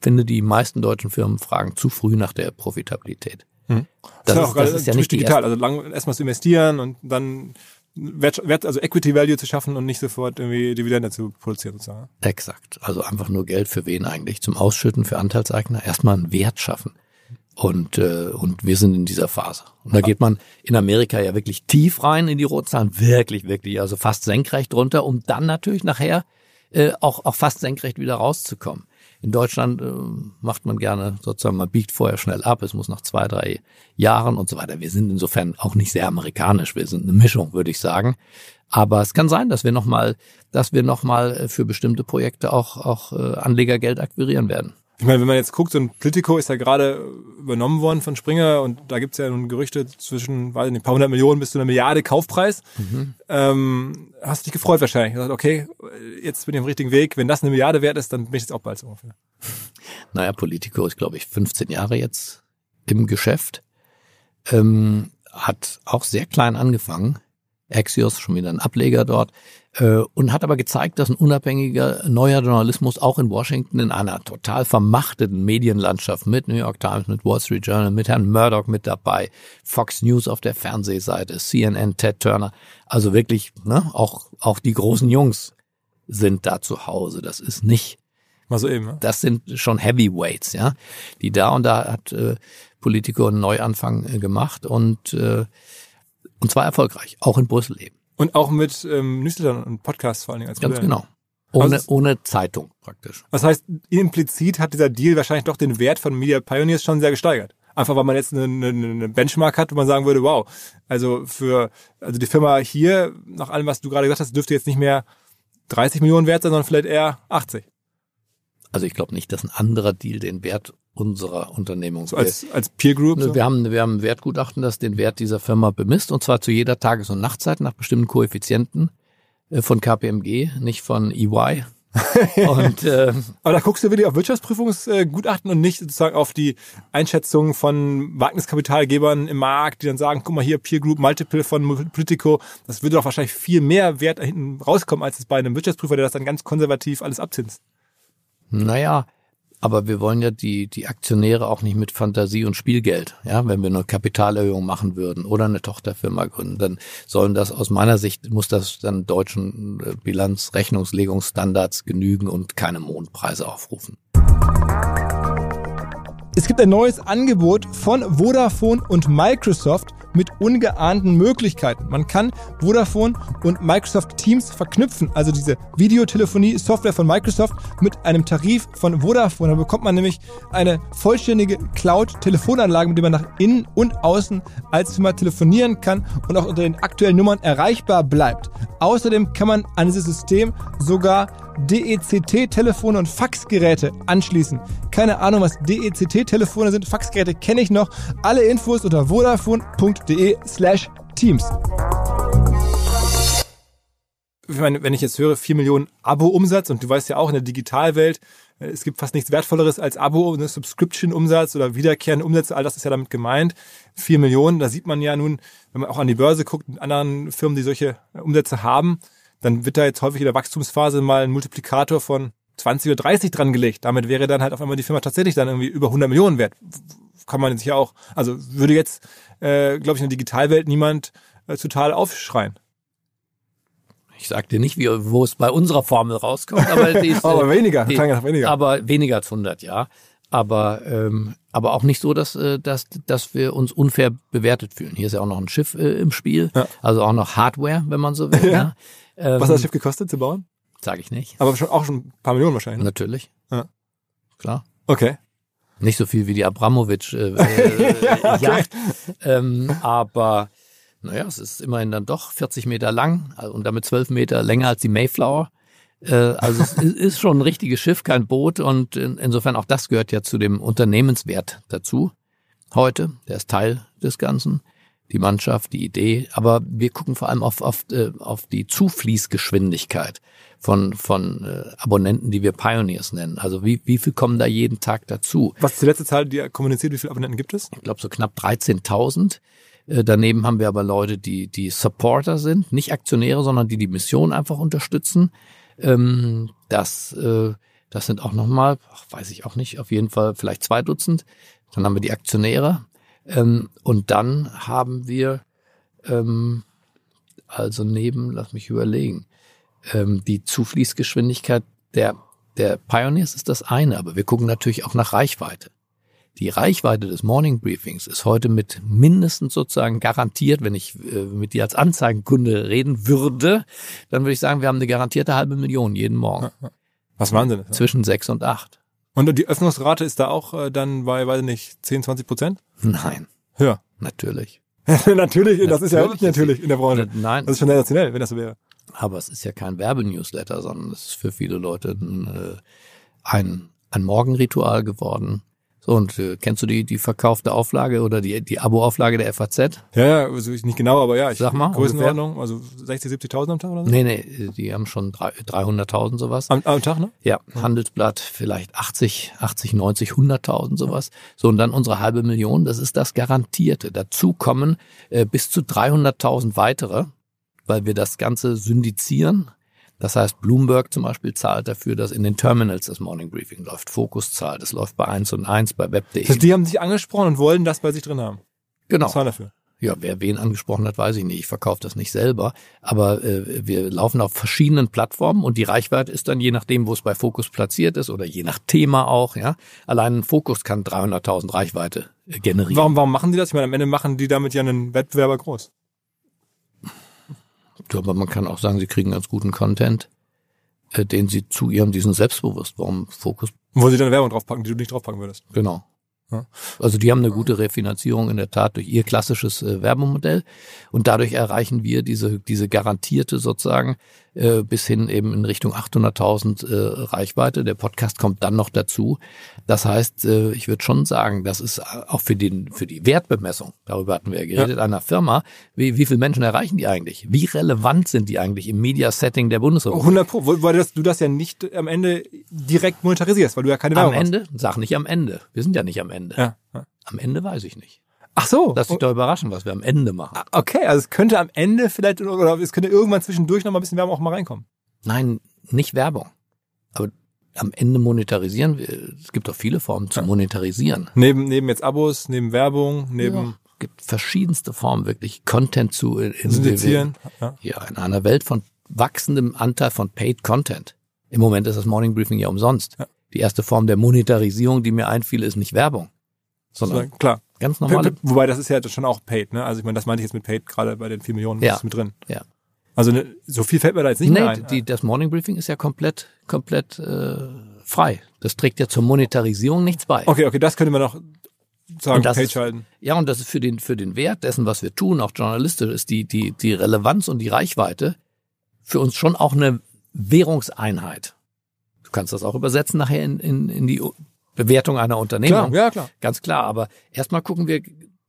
finde, die meisten deutschen Firmen fragen zu früh nach der Profitabilität. Hm. Das, ja ist, auch das ist ja nicht digital. erste. Also lang erstmal investieren und dann Wert, Wert, also Equity Value zu schaffen und nicht sofort irgendwie Dividende zu produzieren sozusagen. Exakt. Also einfach nur Geld für wen eigentlich? Zum Ausschütten für Anteilseigner. Erstmal einen Wert schaffen. Und, äh, und wir sind in dieser Phase. Und da geht man in Amerika ja wirklich tief rein in die Rotzahlen. Wirklich, wirklich. Also fast senkrecht runter, um dann natürlich nachher äh, auch, auch fast senkrecht wieder rauszukommen. In Deutschland äh, macht man gerne sozusagen, man biegt vorher schnell ab, es muss nach zwei, drei Jahren und so weiter. Wir sind insofern auch nicht sehr amerikanisch, wir sind eine Mischung, würde ich sagen. Aber es kann sein, dass wir nochmal, dass wir nochmal für bestimmte Projekte auch, auch äh, Anlegergeld akquirieren werden. Ich meine, wenn man jetzt guckt, so ein Politico ist ja gerade übernommen worden von Springer und da gibt's ja nun Gerüchte zwischen, weiß ich nicht, ein paar hundert Millionen bis zu einer Milliarde Kaufpreis. Ähm, hast dich gefreut wahrscheinlich. Gesagt, okay, jetzt bin ich dem richtigen Weg. Wenn das eine Milliarde wert ist, dann bin ich jetzt auch bald so ungefähr. Naja, Politico ist, glaube ich, 15 Jahre jetzt im Geschäft. Ähm, hat auch sehr klein angefangen. Axios, schon wieder ein Ableger dort. Äh, und hat aber gezeigt, dass ein unabhängiger neuer Journalismus auch in Washington in einer total vermachteten Medienlandschaft mit New York Times, mit Wall Street Journal, mit Herrn Murdoch mit dabei, Fox News auf der Fernsehseite, CNN, Ted Turner. Also wirklich, ne, auch, auch die großen Jungs sind da zu Hause. Das ist nicht Mal so eben. Ne? das sind schon Heavyweights, ja, die da und da hat äh, Politico einen Neuanfang äh, gemacht und äh, und zwar erfolgreich, auch in Brüssel eben. Und auch mit ähm, Newslettern und Podcasts vor allen Dingen als Ganz Modell. genau. Ohne, Also- ohne Zeitung praktisch. Das heißt, implizit hat dieser Deal wahrscheinlich doch den Wert von Media Pioneers schon sehr gesteigert. Einfach weil man jetzt eine, eine, eine Benchmark hat, wo man sagen würde, wow, also für also die Firma hier, nach allem, was du gerade gesagt hast, dürfte jetzt nicht mehr 30 Millionen wert sein, sondern vielleicht eher 80. Also ich glaube nicht, dass ein anderer Deal den Wert unserer Unternehmung So als, als Peer Group. So. Wir haben, wir haben ein Wertgutachten, das den Wert dieser Firma bemisst, und zwar zu jeder Tages- und Nachtzeit nach bestimmten Koeffizienten äh, von KPMG, nicht von EY. und äh, Aber da guckst du wirklich auf Wirtschaftsprüfungsgutachten und nicht sozusagen auf die Einschätzung von Wagniskapitalgebern im Markt, die dann sagen, guck mal hier, Peer Group Multiple von Politico, das würde doch wahrscheinlich viel mehr Wert da hinten rauskommen, als es bei einem Wirtschaftsprüfer, der das dann ganz konservativ alles abzinst. naja, aber wir wollen ja die, die Aktionäre auch nicht mit Fantasie und Spielgeld. Ja, wenn wir eine Kapitalerhöhung machen würden oder eine Tochterfirma gründen, dann sollen das aus meiner Sicht, muss das dann deutschen äh, Bilanzrechnungslegungsstandards genügen und keine Mondpreise aufrufen. Es gibt ein neues Angebot von Vodafone und Microsoft mit ungeahnten Möglichkeiten. Man kann Vodafone und Microsoft Teams verknüpfen, also diese Videotelefonie-Software von Microsoft mit einem Tarif von Vodafone. Da bekommt man nämlich eine vollständige Cloud-Telefonanlage, mit der man nach innen und außen als Firma telefonieren kann und auch unter den aktuellen Nummern erreichbar bleibt. Außerdem kann man an dieses System sogar DECT-Telefone und Faxgeräte anschließen. Keine Ahnung, was DECT-Telefone sind. Faxgeräte kenne ich noch. Alle Infos unter vodafone.de slash Teams. Ich meine, wenn ich jetzt höre, 4 Millionen Abo-Umsatz und du weißt ja auch in der Digitalwelt, äh, es gibt fast nichts Wertvolleres als Abo, ne, Subscription-Umsatz oder wiederkehrende Umsätze, all das ist ja damit gemeint. 4 Millionen, da sieht man ja nun, wenn man auch an die Börse guckt, mit anderen Firmen, die solche äh, Umsätze haben, dann wird da jetzt häufig in der Wachstumsphase mal ein Multiplikator von 20 oder 30 dran gelegt. Damit wäre dann halt auf einmal die Firma tatsächlich dann irgendwie über 100 Millionen wert. Kann man sich ja auch, also würde jetzt, äh, glaube ich, in der Digitalwelt niemand äh, total aufschreien. Ich sag dir nicht, wie, wo es bei unserer Formel rauskommt, aber die ist, Aber äh, weniger, die, weniger. aber weniger als 100, ja. Aber ähm, aber auch nicht so, dass äh, dass dass wir uns unfair bewertet fühlen. Hier ist ja auch noch ein Schiff äh, im Spiel, Ja. also auch noch Hardware, wenn man so will. Ja. ja. Ähm, Was hat das Schiff gekostet zu bauen? Sage ich nicht. Aber schon, auch schon ein paar Millionen wahrscheinlich. Ne? Natürlich. Ja. Klar. Okay. Nicht so viel wie die Abramowitsch äh, äh, Yacht, ähm, aber naja, es ist immerhin dann doch 40 Meter lang also, und damit 12 Meter länger als die Mayflower. Äh, also es ist, ist schon ein richtiges Schiff, kein Boot und in, insofern auch das gehört ja zu dem Unternehmenswert dazu. Heute, der ist Teil des Ganzen, die Mannschaft, die Idee, aber wir gucken vor allem auf, auf, äh, auf die Zufließgeschwindigkeit von, von äh, Abonnenten, die wir Pioneers nennen. Also wie, wie viel kommen da jeden Tag dazu? Was ist die letzte Zahl, die ihr kommuniziert? Wie viele Abonnenten gibt es? ich glaube so knapp 13.000. Äh, Daneben haben wir aber Leute, die die Supporter sind, nicht Aktionäre, sondern die die Mission einfach unterstützen. Ähm, Das, äh, das sind auch nochmal, weiß ich auch nicht, auf jeden Fall vielleicht zwei Dutzend. Dann haben wir die Aktionäre ähm, und dann haben wir ähm, also neben, lass mich überlegen, ähm, die Zufließgeschwindigkeit der der Pioneers ist das eine, aber wir gucken natürlich auch nach Reichweite. Die Reichweite des Morning Briefings ist heute mit mindestens sozusagen garantiert, wenn ich äh, mit dir als Anzeigenkunde reden würde, dann würde ich sagen, wir haben eine garantierte halbe Million jeden Morgen. Was Wahnsinn ist. Zwischen sechs und acht. Und die Öffnungsrate ist da auch äh, dann bei, weiß ich nicht, 10, 20 Prozent? Nein, Höher. natürlich. natürlich, das ist ja Natürlich wirklich natürlich in der Branche. Nein, Das ist schon sensationell, wenn das so wäre. aber es ist ja kein Werbenewsletter, sondern es ist für viele Leute ein, äh, ein, ein Morgenritual geworden. So, und äh, kennst du die, die verkaufte Auflage oder die, die Abo-Auflage der FAZ? Ja, ja, also ich nicht genau, aber ja, ich Sag mal, Größenordnung, also 60, 70.000 am Tag oder so? Nee, nee, die haben schon drei- 300.000 sowas. Am, am Tag, ne? Ja, Handelsblatt vielleicht 80, 80, 90, 100.000 sowas. So und dann unsere halbe Million, das ist das Garantierte. Dazu kommen äh, bis zu 300.000 weitere, weil wir das Ganze syndizieren. Das heißt, Bloomberg zum Beispiel zahlt dafür, dass in den Terminals das Morning Briefing läuft. Fokus zahlt, es läuft bei 1 und 1, bei Das Web.de. heißt, die haben sich angesprochen und wollen das bei sich drin haben. Genau. Zahlen dafür. Ja, wer wen angesprochen hat, weiß ich nicht. Ich verkaufe das nicht selber. Aber äh, wir laufen auf verschiedenen Plattformen und die Reichweite ist dann je nachdem, wo es bei Fokus platziert ist oder je nach Thema auch. Ja, Allein ein Fokus kann 300.000 Reichweite äh, generieren. Warum, warum machen die das? Ich meine, am Ende machen die damit ja einen Wettbewerber groß. Du, Aber man kann auch sagen, sie kriegen ganz guten Content. äh, den sie zu ihrem, diesen selbstbewussten Fokus. Wo sie dann Werbung draufpacken, die du nicht draufpacken würdest. Genau. Ja. Also die haben eine gute Refinanzierung in der Tat durch ihr klassisches äh, Werbemodell und dadurch erreichen wir diese diese garantierte sozusagen äh, bis hin eben in Richtung 800.000 äh, Reichweite. Der Podcast kommt dann noch dazu. Das heißt, äh, ich würde schon sagen, das ist auch für den für die Wertbemessung. Darüber hatten wir ja geredet Ja. einer Firma. Wie, wie viele Menschen erreichen die eigentlich? Wie relevant sind die eigentlich im Media-Setting der Bundesrepublik? 100 Pro, weil das, du das ja nicht am Ende direkt monetarisierst, weil du ja keine Am Werbung Ende? Sag nicht am Ende. Wir sind ja nicht am Ende. hast. Ja. Am Ende weiß ich nicht. Ach so. Lass dich doch überraschen, was wir am Ende machen. Okay, also es könnte am Ende vielleicht, oder es könnte irgendwann zwischendurch noch mal ein bisschen Werbung auch mal reinkommen. Nein, nicht Werbung. Aber am Ende monetarisieren wir. Es gibt doch viele Formen zu monetarisieren. Neben, neben jetzt Abos, neben Werbung, neben Ja. Es gibt verschiedenste Formen, wirklich Content zu in, in Syndizieren. Ja. Ja, in einer Welt von wachsendem Anteil von Paid Content. Im Moment ist das Morning Briefing ja umsonst. Ja. Die erste Form der Monetarisierung, die mir einfiel, ist nicht Werbung, sondern Klar. Ganz normale. Wobei das ist ja schon auch paid, ne? Also ich meine, das meinte ich jetzt mit paid, gerade bei den 4 Millionen Ja. ist mit drin. Ja. Also ne, so viel fällt mir da jetzt nicht mehr Nee, ein. die, das Morning Briefing ist ja komplett, komplett äh, frei. Das trägt ja zur Monetarisierung nichts bei. okay, okay, das könnte man noch sagen, Und paid ist- schalten. Ja, und das ist für den, für den Wert dessen, was wir tun, auch journalistisch, ist die, die, die Relevanz und die Reichweite für uns schon auch eine Währungseinheit. Du kannst das auch übersetzen nachher in, in, in die Bewertung einer Unternehmung. Klar, ja klar. Ganz klar. Aber erstmal gucken wir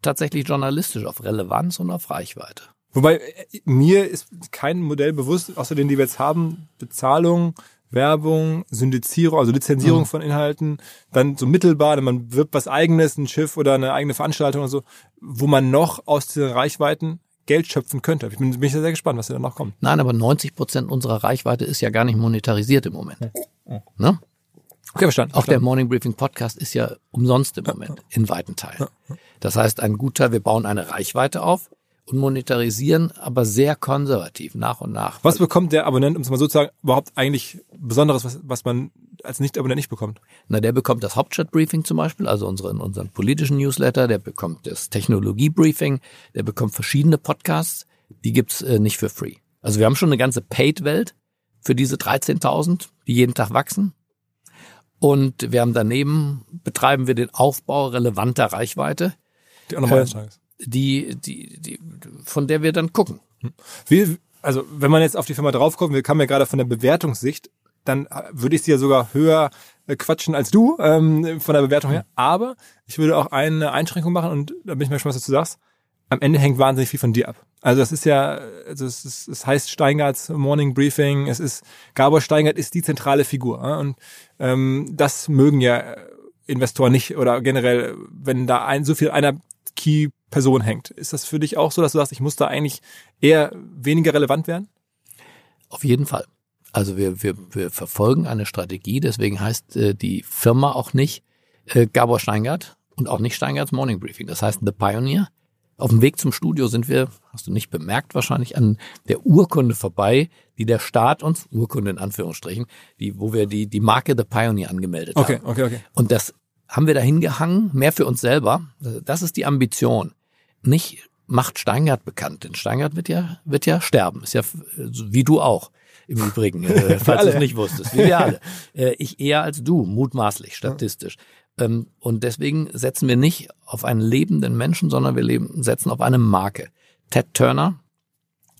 tatsächlich journalistisch auf Relevanz und auf Reichweite. Wobei äh, mir ist kein Modell bewusst, außer denen, die wir jetzt haben, Bezahlung, Werbung, Syndizierung, also Lizenzierung Mhm. von Inhalten, dann so mittelbar, man wirbt was eigenes, ein Schiff oder eine eigene Veranstaltung oder so, wo man noch aus den Reichweiten Geld schöpfen könnte. Ich bin, bin ich sehr gespannt, was da noch kommt. Nein, aber 90 Prozent unserer Reichweite ist ja gar nicht monetarisiert im Moment. Ne? Okay, verstanden. Auch der Morning Briefing Podcast ist ja umsonst im Moment, in weiten Teilen. Das heißt, ein Gutteil, wir bauen eine Reichweite auf und monetarisieren, aber sehr konservativ, nach und nach. Was bekommt der Abonnent, um es mal so zu sagen, überhaupt eigentlich Besonderes, was, was man als Nicht-Abonnent nicht bekommt? Na, der bekommt das Hauptstadt-Briefing zum Beispiel, also unseren, unseren politischen Newsletter, der bekommt das Technologie-Briefing, der bekommt verschiedene Podcasts, die gibt's äh, nicht für free. Also wir haben schon eine ganze Paid-Welt für diese 13.000, die jeden Tag wachsen. Und wir haben daneben, betreiben wir den Aufbau relevanter Reichweite, Die auch nochmal Äh, die, die, die, von der wir dann gucken. Wie, also wenn man jetzt auf die Firma draufkommt, wir kamen ja gerade von der Bewertungssicht, dann äh, würde ich sie ja sogar höher äh, quatschen als du ähm, von der Bewertung her. Aber ich würde auch eine Einschränkung machen und da bin ich mal gespannt, was du sagst. Am Ende hängt wahnsinnig viel von dir ab. Also das ist ja, also es, ist, es heißt Steingarts Morning Briefing. Es ist Gabor Steingart ist die zentrale Figur und ähm, das mögen ja Investoren nicht oder generell, wenn da ein so viel einer Key Person hängt. Ist das für dich auch so, dass du sagst, ich muss da eigentlich eher weniger relevant werden? Auf jeden Fall. Also wir, wir, wir verfolgen eine Strategie, deswegen heißt äh, die Firma auch nicht äh, Gabor Steingart und auch nicht Steingarts Morning Briefing. Das heißt The Pioneer. Auf dem Weg zum Studio sind wir, hast du nicht bemerkt, wahrscheinlich an der Urkunde vorbei, die der Staat uns, Urkunde in Anführungsstrichen, die, wo wir die, die Marke The Pioneer angemeldet Okay, haben. okay, okay. Und das haben wir da hingehangen, mehr für uns selber. Das ist die Ambition. Nicht macht Steingart bekannt, denn Steingart wird ja, wird ja sterben. Ist ja wie du auch. Im Übrigen, äh, falls du es nicht wusstest, wie wir alle. Äh, ich eher als du, mutmaßlich, statistisch. Ähm, und deswegen setzen wir nicht auf einen lebenden Menschen, sondern wir leben, setzen auf eine Marke. Ted Turner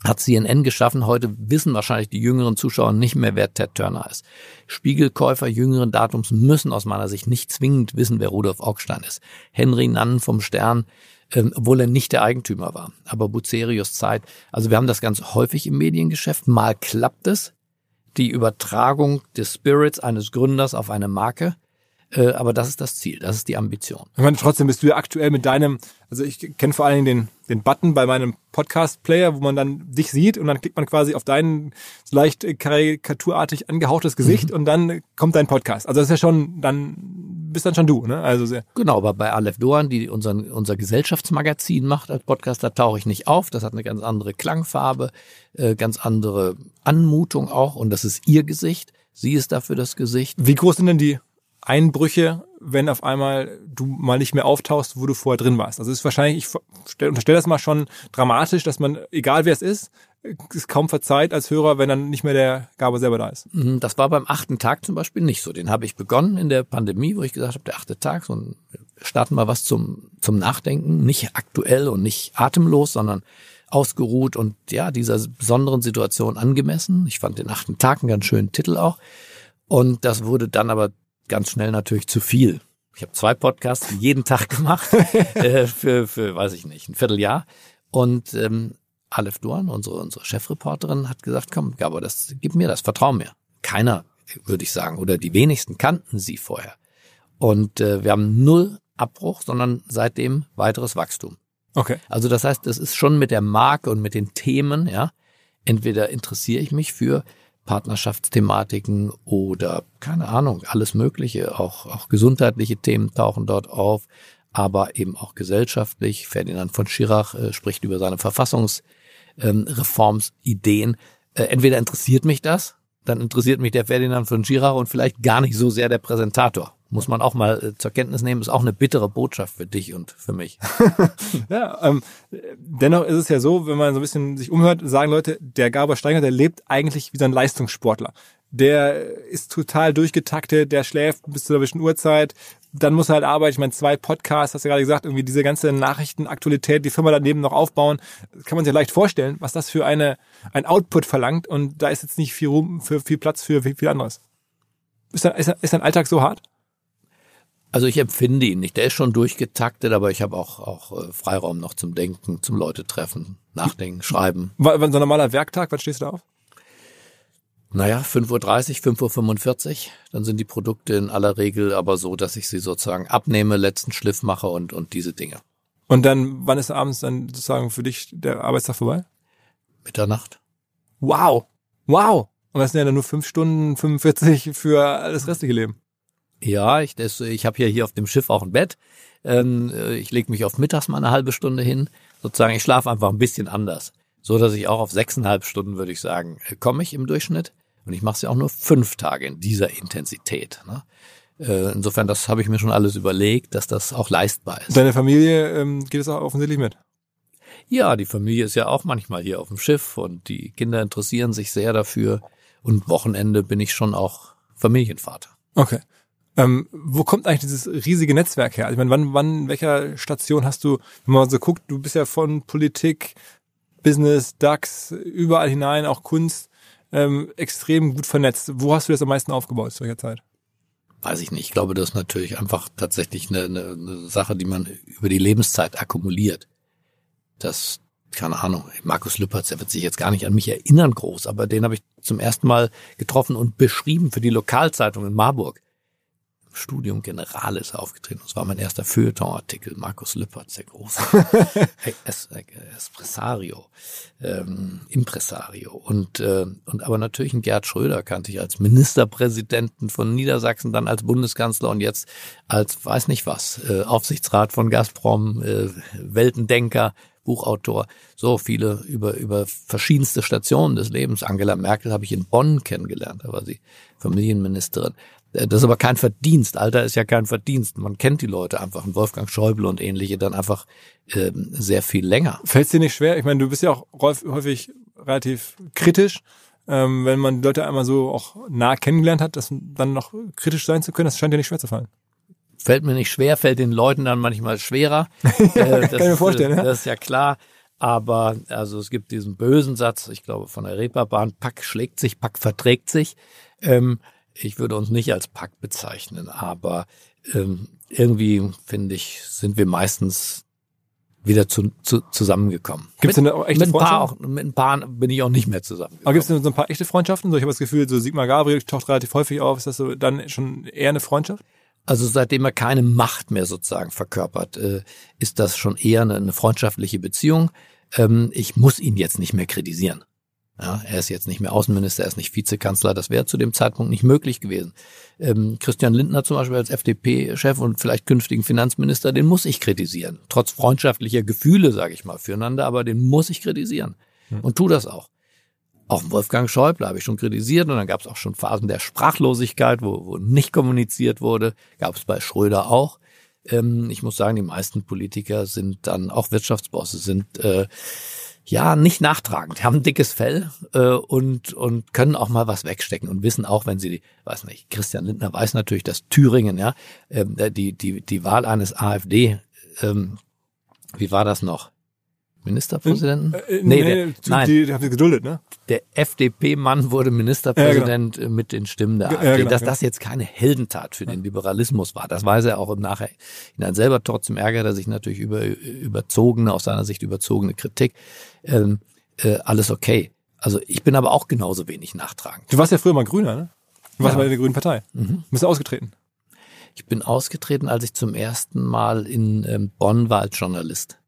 hat CNN geschaffen. Heute wissen wahrscheinlich die jüngeren Zuschauer nicht mehr, wer Ted Turner ist. Spiegelkäufer jüngeren Datums müssen aus meiner Sicht nicht zwingend wissen, wer Rudolf Augstein ist. Henry Nannen vom Stern, ähm, obwohl er nicht der Eigentümer war. Aber Bucerius Zeit. Also wir haben das ganz häufig im Mediengeschäft. Mal klappt es. Die Übertragung des Spirits eines Gründers auf eine Marke. Äh, aber das ist das Ziel, das ist die Ambition. Ich meine, trotzdem bist du ja aktuell mit deinem, also ich kenne vor allen Dingen den, den Button bei meinem Podcast-Player, wo man dann dich sieht und dann klickt man quasi auf dein so leicht karikaturartig angehauchtes Gesicht und dann kommt dein Podcast. Also das ist ja schon, dann bist dann schon du, ne? Also sehr. Genau, aber bei Aleph Doan, die unseren, unser Gesellschaftsmagazin macht als Podcast, da tauche ich nicht auf. Das hat eine ganz andere Klangfarbe, äh, ganz andere Anmutung auch und das ist ihr Gesicht. Sie ist dafür das Gesicht. Wie groß sind denn die Einbrüche, wenn auf einmal du mal nicht mehr auftauchst, wo du vorher drin warst. Also ist wahrscheinlich, ich stell, unterstelle das mal schon dramatisch, dass man, egal wer es ist, es kaum verzeiht als Hörer, wenn dann nicht mehr der Gabe selber da ist. Mhm, das war beim achten Tag zum Beispiel nicht so. Den habe ich begonnen in der Pandemie, wo ich gesagt habe, der achte Tag, so ein, starten wir was zum, zum Nachdenken, nicht aktuell und nicht atemlos, sondern ausgeruht und ja, dieser besonderen Situation angemessen. Ich fand den achten Tag einen ganz schönen Titel auch. Und das wurde dann aber ganz schnell natürlich zu viel. Ich habe zwei Podcasts jeden Tag gemacht äh, für, für, weiß ich nicht, ein Vierteljahr. Und ähm, Aleph Duan, unsere, unsere Chefreporterin, hat gesagt, komm, Gabor, das, gib mir das, vertrau mir. Keiner, würde ich sagen, oder die wenigsten kannten sie vorher. Und äh, wir haben null Abbruch, sondern seitdem weiteres Wachstum. Okay. Also das heißt, das ist schon mit der Marke und mit den Themen, ja. Entweder interessiere ich mich für Partnerschaftsthematiken oder keine Ahnung, alles Mögliche, auch, auch gesundheitliche Themen tauchen dort auf, aber eben auch gesellschaftlich. Ferdinand von Schirach äh, spricht über seine Verfassungsreformsideen. Ähm, äh, entweder interessiert mich das, dann interessiert mich der Ferdinand von Schirach und vielleicht gar nicht so sehr der Präsentator muss man auch mal äh, zur Kenntnis nehmen, ist auch eine bittere Botschaft für dich und für mich. ja, ähm, dennoch ist es ja so, wenn man so ein bisschen sich umhört, sagen Leute, der Gabor Steiger, der lebt eigentlich wie so ein Leistungssportler. Der ist total durchgetaktet, der schläft bis zu einer bestimmten Uhrzeit, dann muss er halt arbeiten. Ich meine, zwei Podcasts, hast du gerade gesagt, irgendwie diese ganze Nachrichtenaktualität, die Firma daneben noch aufbauen, kann man sich ja leicht vorstellen, was das für eine ein Output verlangt und da ist jetzt nicht viel Ruhm, für viel Platz für viel, viel anderes. Ist dein, ist, ist dein Alltag so hart? Also ich empfinde ihn nicht. Der ist schon durchgetaktet, aber ich habe auch, auch äh, Freiraum noch zum Denken, zum Leute treffen, nachdenken, schreiben. Wann so ein normaler Werktag, wann stehst du da auf? Naja, 5.30 Uhr, 5.45 Uhr. Dann sind die Produkte in aller Regel aber so, dass ich sie sozusagen abnehme, letzten Schliff mache und, und diese Dinge. Und dann, wann ist abends dann sozusagen für dich der Arbeitstag vorbei? Mitternacht. Wow. Wow. Und das sind ja dann nur fünf Stunden 45 für das restliche Leben. Ja, ich, das, ich habe hier, hier auf dem Schiff auch ein Bett. Ähm, äh, ich lege mich auf mittags mal eine halbe Stunde hin. Sozusagen, ich schlafe einfach ein bisschen anders. So dass ich auch auf sechseinhalb Stunden, würde ich sagen, äh, komme ich im Durchschnitt. Und ich mache es ja auch nur fünf Tage in dieser Intensität. Ne? Äh, insofern, das habe ich mir schon alles überlegt, dass das auch leistbar ist. Deine Familie ähm, geht es auch offensichtlich mit? Ja, die Familie ist ja auch manchmal hier auf dem Schiff und die Kinder interessieren sich sehr dafür. Und Wochenende bin ich schon auch Familienvater. Okay. Ähm, wo kommt eigentlich dieses riesige Netzwerk her? Also ich meine, wann, wann, welcher Station hast du, wenn man so guckt, du bist ja von Politik, Business, DAX, überall hinein, auch Kunst, ähm, extrem gut vernetzt. Wo hast du das am meisten aufgebaut zu welcher Zeit? Weiß ich nicht. Ich glaube, das ist natürlich einfach tatsächlich eine, eine, eine Sache, die man über die Lebenszeit akkumuliert. Das, keine Ahnung, Markus Lüppertz, der wird sich jetzt gar nicht an mich erinnern groß, aber den habe ich zum ersten Mal getroffen und beschrieben für die Lokalzeitung in Marburg. Studium Generalis aufgetreten. Das war mein erster Feuilleton-Artikel. Markus Lüppertz, der große es, äh, Espresario, ähm, Impresario. Und, äh, und aber natürlich ein Gerd Schröder kannte ich als Ministerpräsidenten von Niedersachsen, dann als Bundeskanzler und jetzt als weiß nicht was, äh, Aufsichtsrat von Gazprom, äh, Weltendenker, Buchautor, so viele über, über verschiedenste Stationen des Lebens. Angela Merkel habe ich in Bonn kennengelernt, da war sie Familienministerin. Äh, das ist aber kein Verdienst. Alter ist ja kein Verdienst. Man kennt die Leute einfach. Und Wolfgang Schäuble und ähnliche dann einfach ähm, sehr viel länger. Fällt dir nicht schwer? Ich meine, du bist ja auch häufig relativ kritisch. Ähm, wenn man die Leute einmal so auch nah kennengelernt hat, das dann noch kritisch sein zu können, das scheint dir nicht schwer zu fallen. Fällt mir nicht schwer, fällt den Leuten dann manchmal schwerer. ja, äh, das, kann ich mir vorstellen. Ja. Das ist ja klar. Aber also es gibt diesen bösen Satz, ich glaube von der Reeperbahn, Pack schlägt sich, Pack verträgt sich. Ähm, ich würde uns nicht als Pakt bezeichnen, aber ähm, irgendwie, finde ich, sind wir meistens wieder zu, zu, zusammengekommen. Gibt es eine echte mit ein, paar auch, mit ein paar bin ich auch nicht mehr zusammen. Aber gibt es so ein paar echte Freundschaften? So, ich habe das Gefühl, so Sigmar Gabriel taucht relativ häufig auf. Ist das so dann schon eher eine Freundschaft? Also seitdem er keine Macht mehr sozusagen verkörpert, äh, ist das schon eher eine, eine freundschaftliche Beziehung. Ähm, ich muss ihn jetzt nicht mehr kritisieren. Ja, er ist jetzt nicht mehr Außenminister, er ist nicht Vizekanzler. Das wäre zu dem Zeitpunkt nicht möglich gewesen. Ähm, Christian Lindner zum Beispiel als FDP-Chef und vielleicht künftigen Finanzminister, den muss ich kritisieren. Trotz freundschaftlicher Gefühle, sage ich mal, füreinander, aber den muss ich kritisieren. Hm. Und tu das auch. Auch Wolfgang Schäuble habe ich schon kritisiert und dann gab es auch schon Phasen der Sprachlosigkeit, wo, wo nicht kommuniziert wurde. Gab es bei Schröder auch. Ähm, ich muss sagen, die meisten Politiker sind dann, auch Wirtschaftsbosse, sind äh, ja nicht nachtragend, haben ein dickes Fell äh, und und können auch mal was wegstecken und wissen auch, wenn sie, weiß nicht, Christian Lindner weiß natürlich, dass Thüringen, ja, ähm, die die die Wahl eines AfD, ähm, wie war das noch? Ministerpräsidenten? Äh, äh, nee, nee, der, die, nein, die, die haben sie geduldet, ne? der FDP-Mann wurde Ministerpräsident äh, mit den Stimmen der Ja, AfD. genau, Dass ja. das jetzt keine Heldentat für den Liberalismus war, das weiß er auch im Nachhinein selber. Trotzdem ärgert er sich natürlich über überzogene, aus seiner Sicht überzogene Kritik. Ähm, äh, alles okay. Also ich bin aber auch genauso wenig nachtragend. Du warst ja früher mal Grüner, ne? Du warst Ja. bei der Grünen Partei. Mhm. Bist du ausgetreten? Ich bin ausgetreten, als ich zum ersten Mal in ähm, Bonn war als Journalist.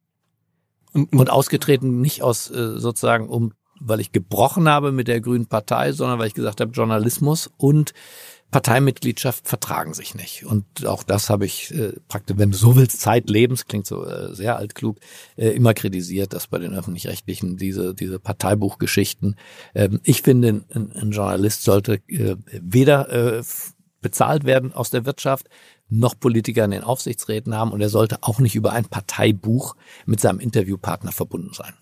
Und, Und ausgetreten nicht aus äh, sozusagen, um, weil ich gebrochen habe mit der Grünen Partei, sondern weil ich gesagt habe, Journalismus und Parteimitgliedschaft vertragen sich nicht. Und auch das habe ich äh, praktisch, wenn du so willst, zeitlebens, klingt so äh, sehr altklug, äh, immer kritisiert, dass bei den öffentlich-rechtlichen diese, diese Parteibuchgeschichten, ähm, ich finde, ein, ein Journalist sollte äh, weder äh, bezahlt werden aus der Wirtschaft, noch Politiker in den Aufsichtsräten haben und er sollte auch nicht über ein Parteibuch mit seinem Interviewpartner verbunden sein.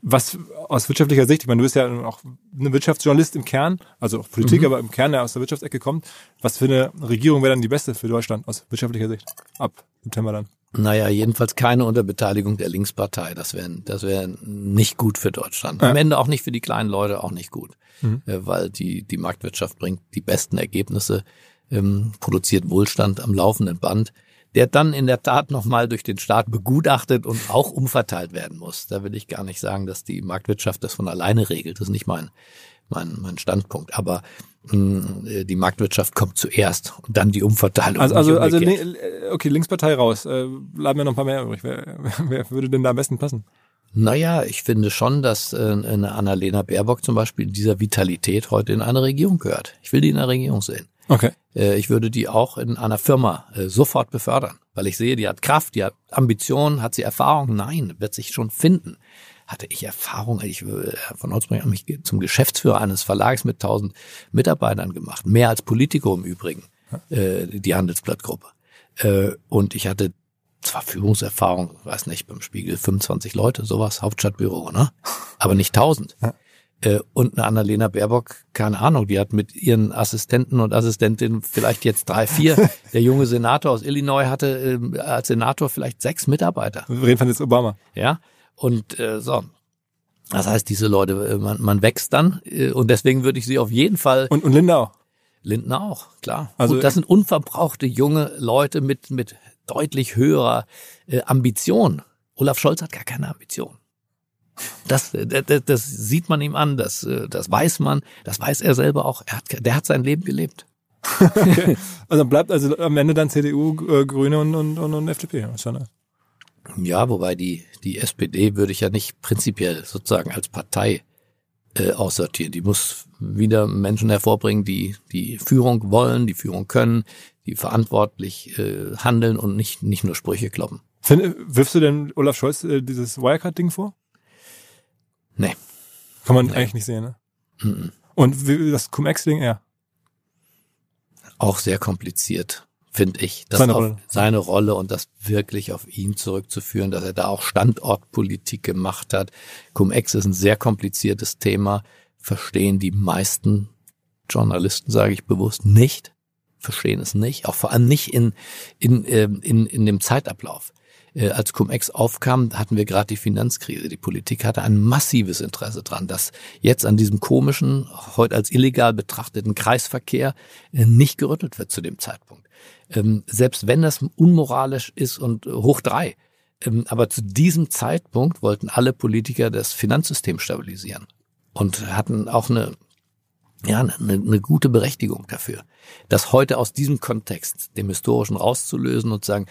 was aus wirtschaftlicher Sicht, ich meine, du bist ja auch ein Wirtschaftsjournalist im Kern, also auch Politik, Mhm. aber im Kern, der aus der Wirtschaftsecke kommt. Was für eine Regierung wäre dann die beste für Deutschland aus wirtschaftlicher Sicht? Ab September dann. Naja, jedenfalls keine Unterbeteiligung der Linkspartei. Das wäre das wäre nicht gut für Deutschland. Ja. Am Ende auch nicht für die kleinen Leute, auch nicht gut. Mhm. Äh, Weil die, die Marktwirtschaft bringt die besten Ergebnisse, ähm, produziert Wohlstand am laufenden Band, der dann in der Tat nochmal durch den Staat begutachtet und auch umverteilt werden muss. Da will ich gar nicht sagen, dass die Marktwirtschaft das von alleine regelt. Das ist nicht mein, mein, mein Standpunkt. Aber mh, die Marktwirtschaft kommt zuerst und dann die Umverteilung. Also, also, also äh, okay, Linkspartei raus. Äh, bleiben mir noch ein paar mehr übrig. Wer, wer würde denn da am besten passen? Naja, ich finde schon, dass äh, eine Annalena Baerbock zum Beispiel in dieser Vitalität heute in eine Regierung gehört. Ich will die in einer Regierung sehen. Okay. Äh, ich würde die auch in einer Firma äh, sofort befördern, weil ich sehe, die hat Kraft, die hat Ambition, hat sie Erfahrung? Nein, wird sich schon finden. Hatte ich Erfahrung? Ich äh, von Holzbrink hat mich zum Geschäftsführer eines Verlags mit 1000 Mitarbeitern gemacht, mehr als Politico im Übrigen, die Handelsblattgruppe. Und ich hatte zwar Führungserfahrung, weiß nicht, beim Spiegel 25 Leute, sowas, Hauptstadtbüro, ne? Aber nicht 1000. Ja. Äh, und eine Annalena Baerbock, keine Ahnung, die hat mit ihren Assistenten und Assistentinnen vielleicht jetzt drei, vier. Der junge Senator aus Illinois hatte ähm, als Senator vielleicht sechs Mitarbeiter. Wir reden von jetzt Obama. Ja, und äh, so. Das heißt, diese Leute, äh, man, man wächst dann äh, und deswegen würde ich sie auf jeden Fall, Und, und Linda auch. Lindner auch, klar. Also- Gut, das sind unverbrauchte junge Leute mit, mit deutlich höherer äh, Ambition. Olaf Scholz hat gar keine Ambition. Das, äh, das, das sieht man ihm an, das, äh, das weiß man, das weiß er selber auch. Er hat, der hat sein Leben gelebt. Also bleibt also am Ende dann CDU, äh, Grüne und, und, und, und FDP. Ja, wobei die, die SPD würde ich ja nicht prinzipiell sozusagen als Partei äh, aussortieren. Die muss wieder Menschen hervorbringen, die die Führung wollen, die Führung können, die verantwortlich äh, handeln und nicht, nicht nur Sprüche kloppen. Wirfst du denn Olaf Scholz äh, dieses Wirecard-Ding vor? Nee. Kann man eigentlich nicht sehen, ne? Mhm. Und das Cum-Ex-Ding eher. Auch sehr kompliziert, finde ich. Das Seine auf Rolle. seine Rolle und das wirklich auf ihn zurückzuführen, dass er da auch Standortpolitik gemacht hat. Cum-Ex ist ein sehr kompliziertes Thema, verstehen die meisten Journalisten, sage ich bewusst, nicht, verstehen es nicht, auch vor allem nicht in, in, ähm, in, in dem Zeitablauf. Äh, Als Cum-Ex aufkam, hatten wir gerade die Finanzkrise. Die Politik hatte ein massives Interesse dran, dass jetzt an diesem komischen, heute als illegal betrachteten Kreisverkehr äh, nicht gerüttelt wird zu dem Zeitpunkt. Ähm, Selbst wenn das unmoralisch ist und äh, hoch drei. Ähm, Aber zu diesem Zeitpunkt wollten alle Politiker das Finanzsystem stabilisieren und hatten auch eine ja, eine, eine gute Berechtigung dafür. Das heute aus diesem Kontext, dem historischen rauszulösen und zu sagen,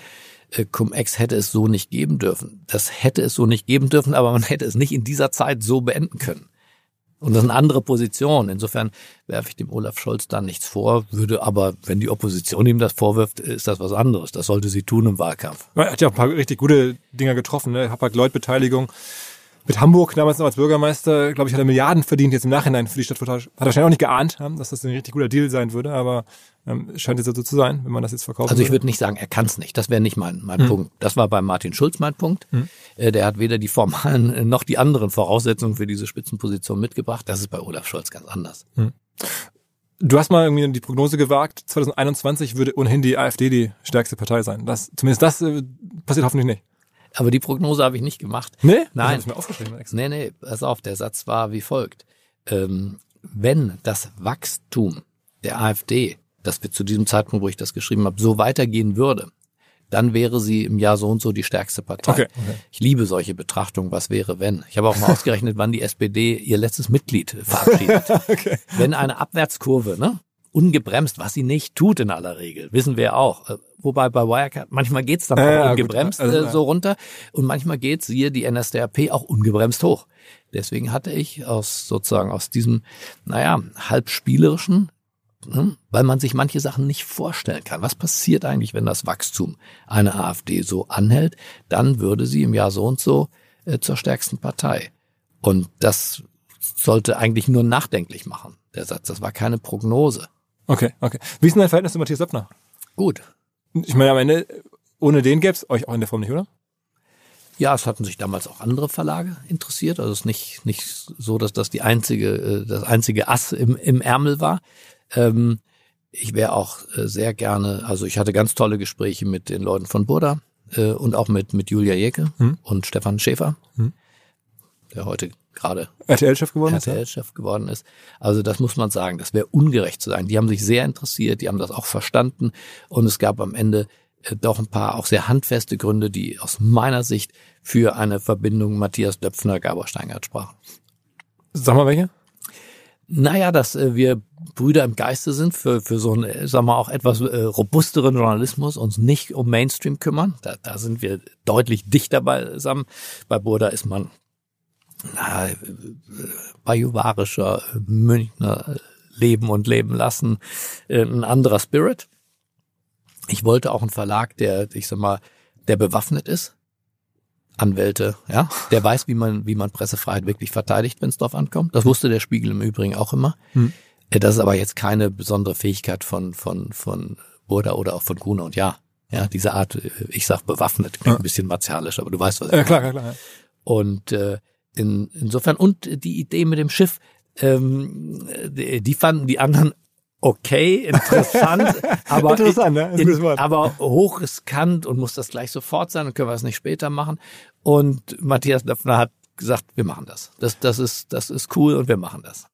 äh, Cum-Ex hätte es so nicht geben dürfen. Das hätte es so nicht geben dürfen, aber man hätte es nicht in dieser Zeit so beenden können. Und das ist eine andere Position. Insofern werfe ich dem Olaf Scholz da nichts vor, würde aber, wenn die Opposition ihm das vorwirft, ist das was anderes. Das sollte sie tun im Wahlkampf. Er hat ja auch ein paar richtig gute Dinger getroffen, ne? Hapag-Lloyd-Beteiligung. Mit Hamburg damals noch als Bürgermeister, glaube ich, hat er Milliarden verdient jetzt im Nachhinein für die Stadt. Hat er wahrscheinlich auch nicht geahnt, dass das ein richtig guter Deal sein würde, aber ähm, scheint jetzt so zu sein, wenn man das jetzt verkauft. Also ich würde nicht sagen, er kann es nicht. Das wäre nicht mein, mein hm. Punkt. Das war bei Martin Schulz mein Punkt. Hm. Äh, der hat weder die formalen äh, noch die anderen Voraussetzungen für diese Spitzenposition mitgebracht. Das ist bei Olaf Scholz ganz anders. Hm. Du hast mal irgendwie die Prognose gewagt, 2021 würde ohnehin die AfD die stärkste Partei sein. Das, zumindest das äh, passiert hoffentlich nicht. Aber die Prognose habe ich nicht gemacht. Nee? Nein. Das mir aufgeschrieben. Extra. Nee, nee, pass auf, der Satz war wie folgt. Ähm, wenn das Wachstum der AfD, das wir zu diesem Zeitpunkt, wo ich das geschrieben habe, so weitergehen würde, dann wäre sie im Jahr so und so die stärkste Partei. Okay, okay. Ich liebe solche Betrachtungen, was wäre, wenn. Ich habe auch mal ausgerechnet, wann die SPD ihr letztes Mitglied verabschiedet. okay. Wenn eine Abwärtskurve, ne? Ungebremst, was sie nicht tut in aller Regel, wissen wir auch. Äh, wobei bei Wirecard, manchmal geht's dann auch ungebremst also, äh, so runter und manchmal geht's hier die NSDAP auch ungebremst hoch. Deswegen hatte ich aus sozusagen aus diesem, naja, halb spielerischen ne? weil man sich manche Sachen nicht vorstellen kann. Was passiert eigentlich, wenn das Wachstum einer AfD so anhält? Dann würde sie im Jahr so und so äh, zur stärksten Partei. Und das sollte eigentlich nur nachdenklich machen, der Satz. Das war keine Prognose. Okay, okay. Wie ist denn dein Verhältnis zu Matthias Söpfner? Gut. Ich meine, am Ende, ohne den gäbe es euch auch in der Form nicht, oder? Ja, es hatten sich damals auch andere Verlage interessiert. Also es ist nicht, nicht so, dass das die einzige, äh, das einzige Ass im, im Ärmel war. Ähm, ich wäre auch äh, sehr gerne, also ich hatte ganz tolle Gespräche mit den Leuten von Burda äh, und auch mit, mit Julia Jäcke hm. und Stefan Schäfer, hm. Der heute gerade RTL-Chef geworden RTL-Chef geworden ist. Also das muss man sagen, das wäre ungerecht zu sein. Die haben sich sehr interessiert, die haben das auch verstanden und es gab am Ende äh, doch ein paar auch sehr handfeste Gründe, die aus meiner Sicht für eine Verbindung Matthias Döpfner, Gabor Steingart sprachen. Sag mal welche? Naja, dass äh, wir Brüder im Geiste sind für, für so einen, äh, sagen wir auch etwas äh, robusteren Journalismus, uns nicht um Mainstream kümmern. Da, da sind wir deutlich dichter beisammen. Bei Burda ist man na, äh, bajuwarischer Münchner Leben und Leben lassen, äh, ein anderer Spirit. Ich wollte auch einen Verlag, der, ich sag mal, der bewaffnet ist, Anwälte, ja, der weiß, wie man, wie man Pressefreiheit wirklich verteidigt, wenn es drauf ankommt. Das wusste der Spiegel im Übrigen auch immer. Hm. Das ist aber jetzt keine besondere Fähigkeit von, von, von Burda oder auch von Gruner und ja. Ja, diese Art, ich sag bewaffnet, klingt ja. ein bisschen martialisch, aber du weißt, was ich ja, klar, klar, klar. Ja. Und äh, in, insofern, und die Idee mit dem Schiff, ähm, die, fanden die anderen okay, interessant, aber, interessant, ne? in, aber hochriskant und muss das gleich sofort sein und können wir es nicht später machen. Und Matthias Löffner hat gesagt, wir machen das. Das, das, ist, das ist cool und wir machen das.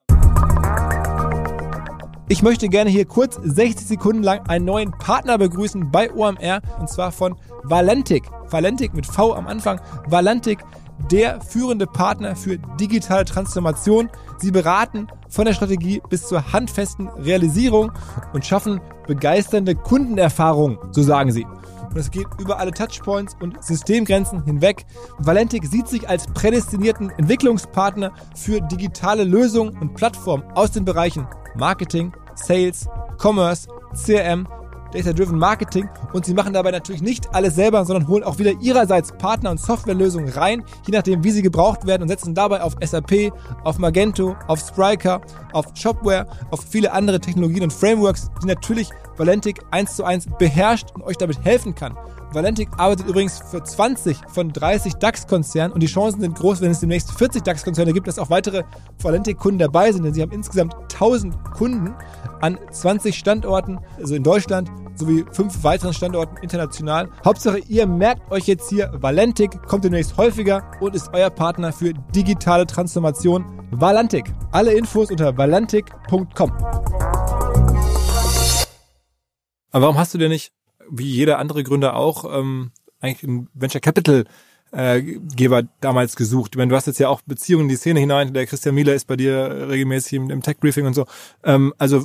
Ich möchte gerne hier kurz 60 Sekunden lang einen neuen Partner begrüßen bei OMR und zwar von Valentik. Valentik mit V am Anfang. Valentik der führende Partner für digitale Transformation. Sie beraten von der Strategie bis zur handfesten Realisierung und schaffen begeisternde Kundenerfahrungen, so sagen sie. Und es geht über alle Touchpoints und Systemgrenzen hinweg. Valentik sieht sich als prädestinierten Entwicklungspartner für digitale Lösungen und Plattformen aus den Bereichen Marketing, Sales, Commerce, CRM, Data-Driven Marketing und sie machen dabei natürlich nicht alles selber, sondern holen auch wieder ihrerseits Partner und Softwarelösungen rein, je nachdem wie sie gebraucht werden und setzen dabei auf SAP, auf Magento, auf Spryker, auf Shopware, auf viele andere Technologien und Frameworks, die natürlich Valentic eins zu eins beherrscht und euch damit helfen kann. Valentic arbeitet übrigens für 20 von 30 DAX-Konzernen und die Chancen sind groß, wenn es demnächst 40 DAX-Konzerne gibt, dass auch weitere Valentic-Kunden dabei sind, denn sie haben insgesamt 1000 Kunden an 20 Standorten, also in Deutschland, sowie fünf weiteren Standorten international. Hauptsache, ihr merkt euch jetzt hier, Valentic kommt demnächst häufiger und ist euer Partner für digitale Transformation. Valentic. Alle Infos unter valentic.com. Aber warum hast du denn nicht, wie jeder andere Gründer auch, ähm, eigentlich einen Venture Capital äh, Geber damals gesucht? Ich meine, du hast jetzt ja auch Beziehungen in die Szene hinein. Der Christian Mieler ist bei dir regelmäßig im, im Tech Briefing und so. Ähm, also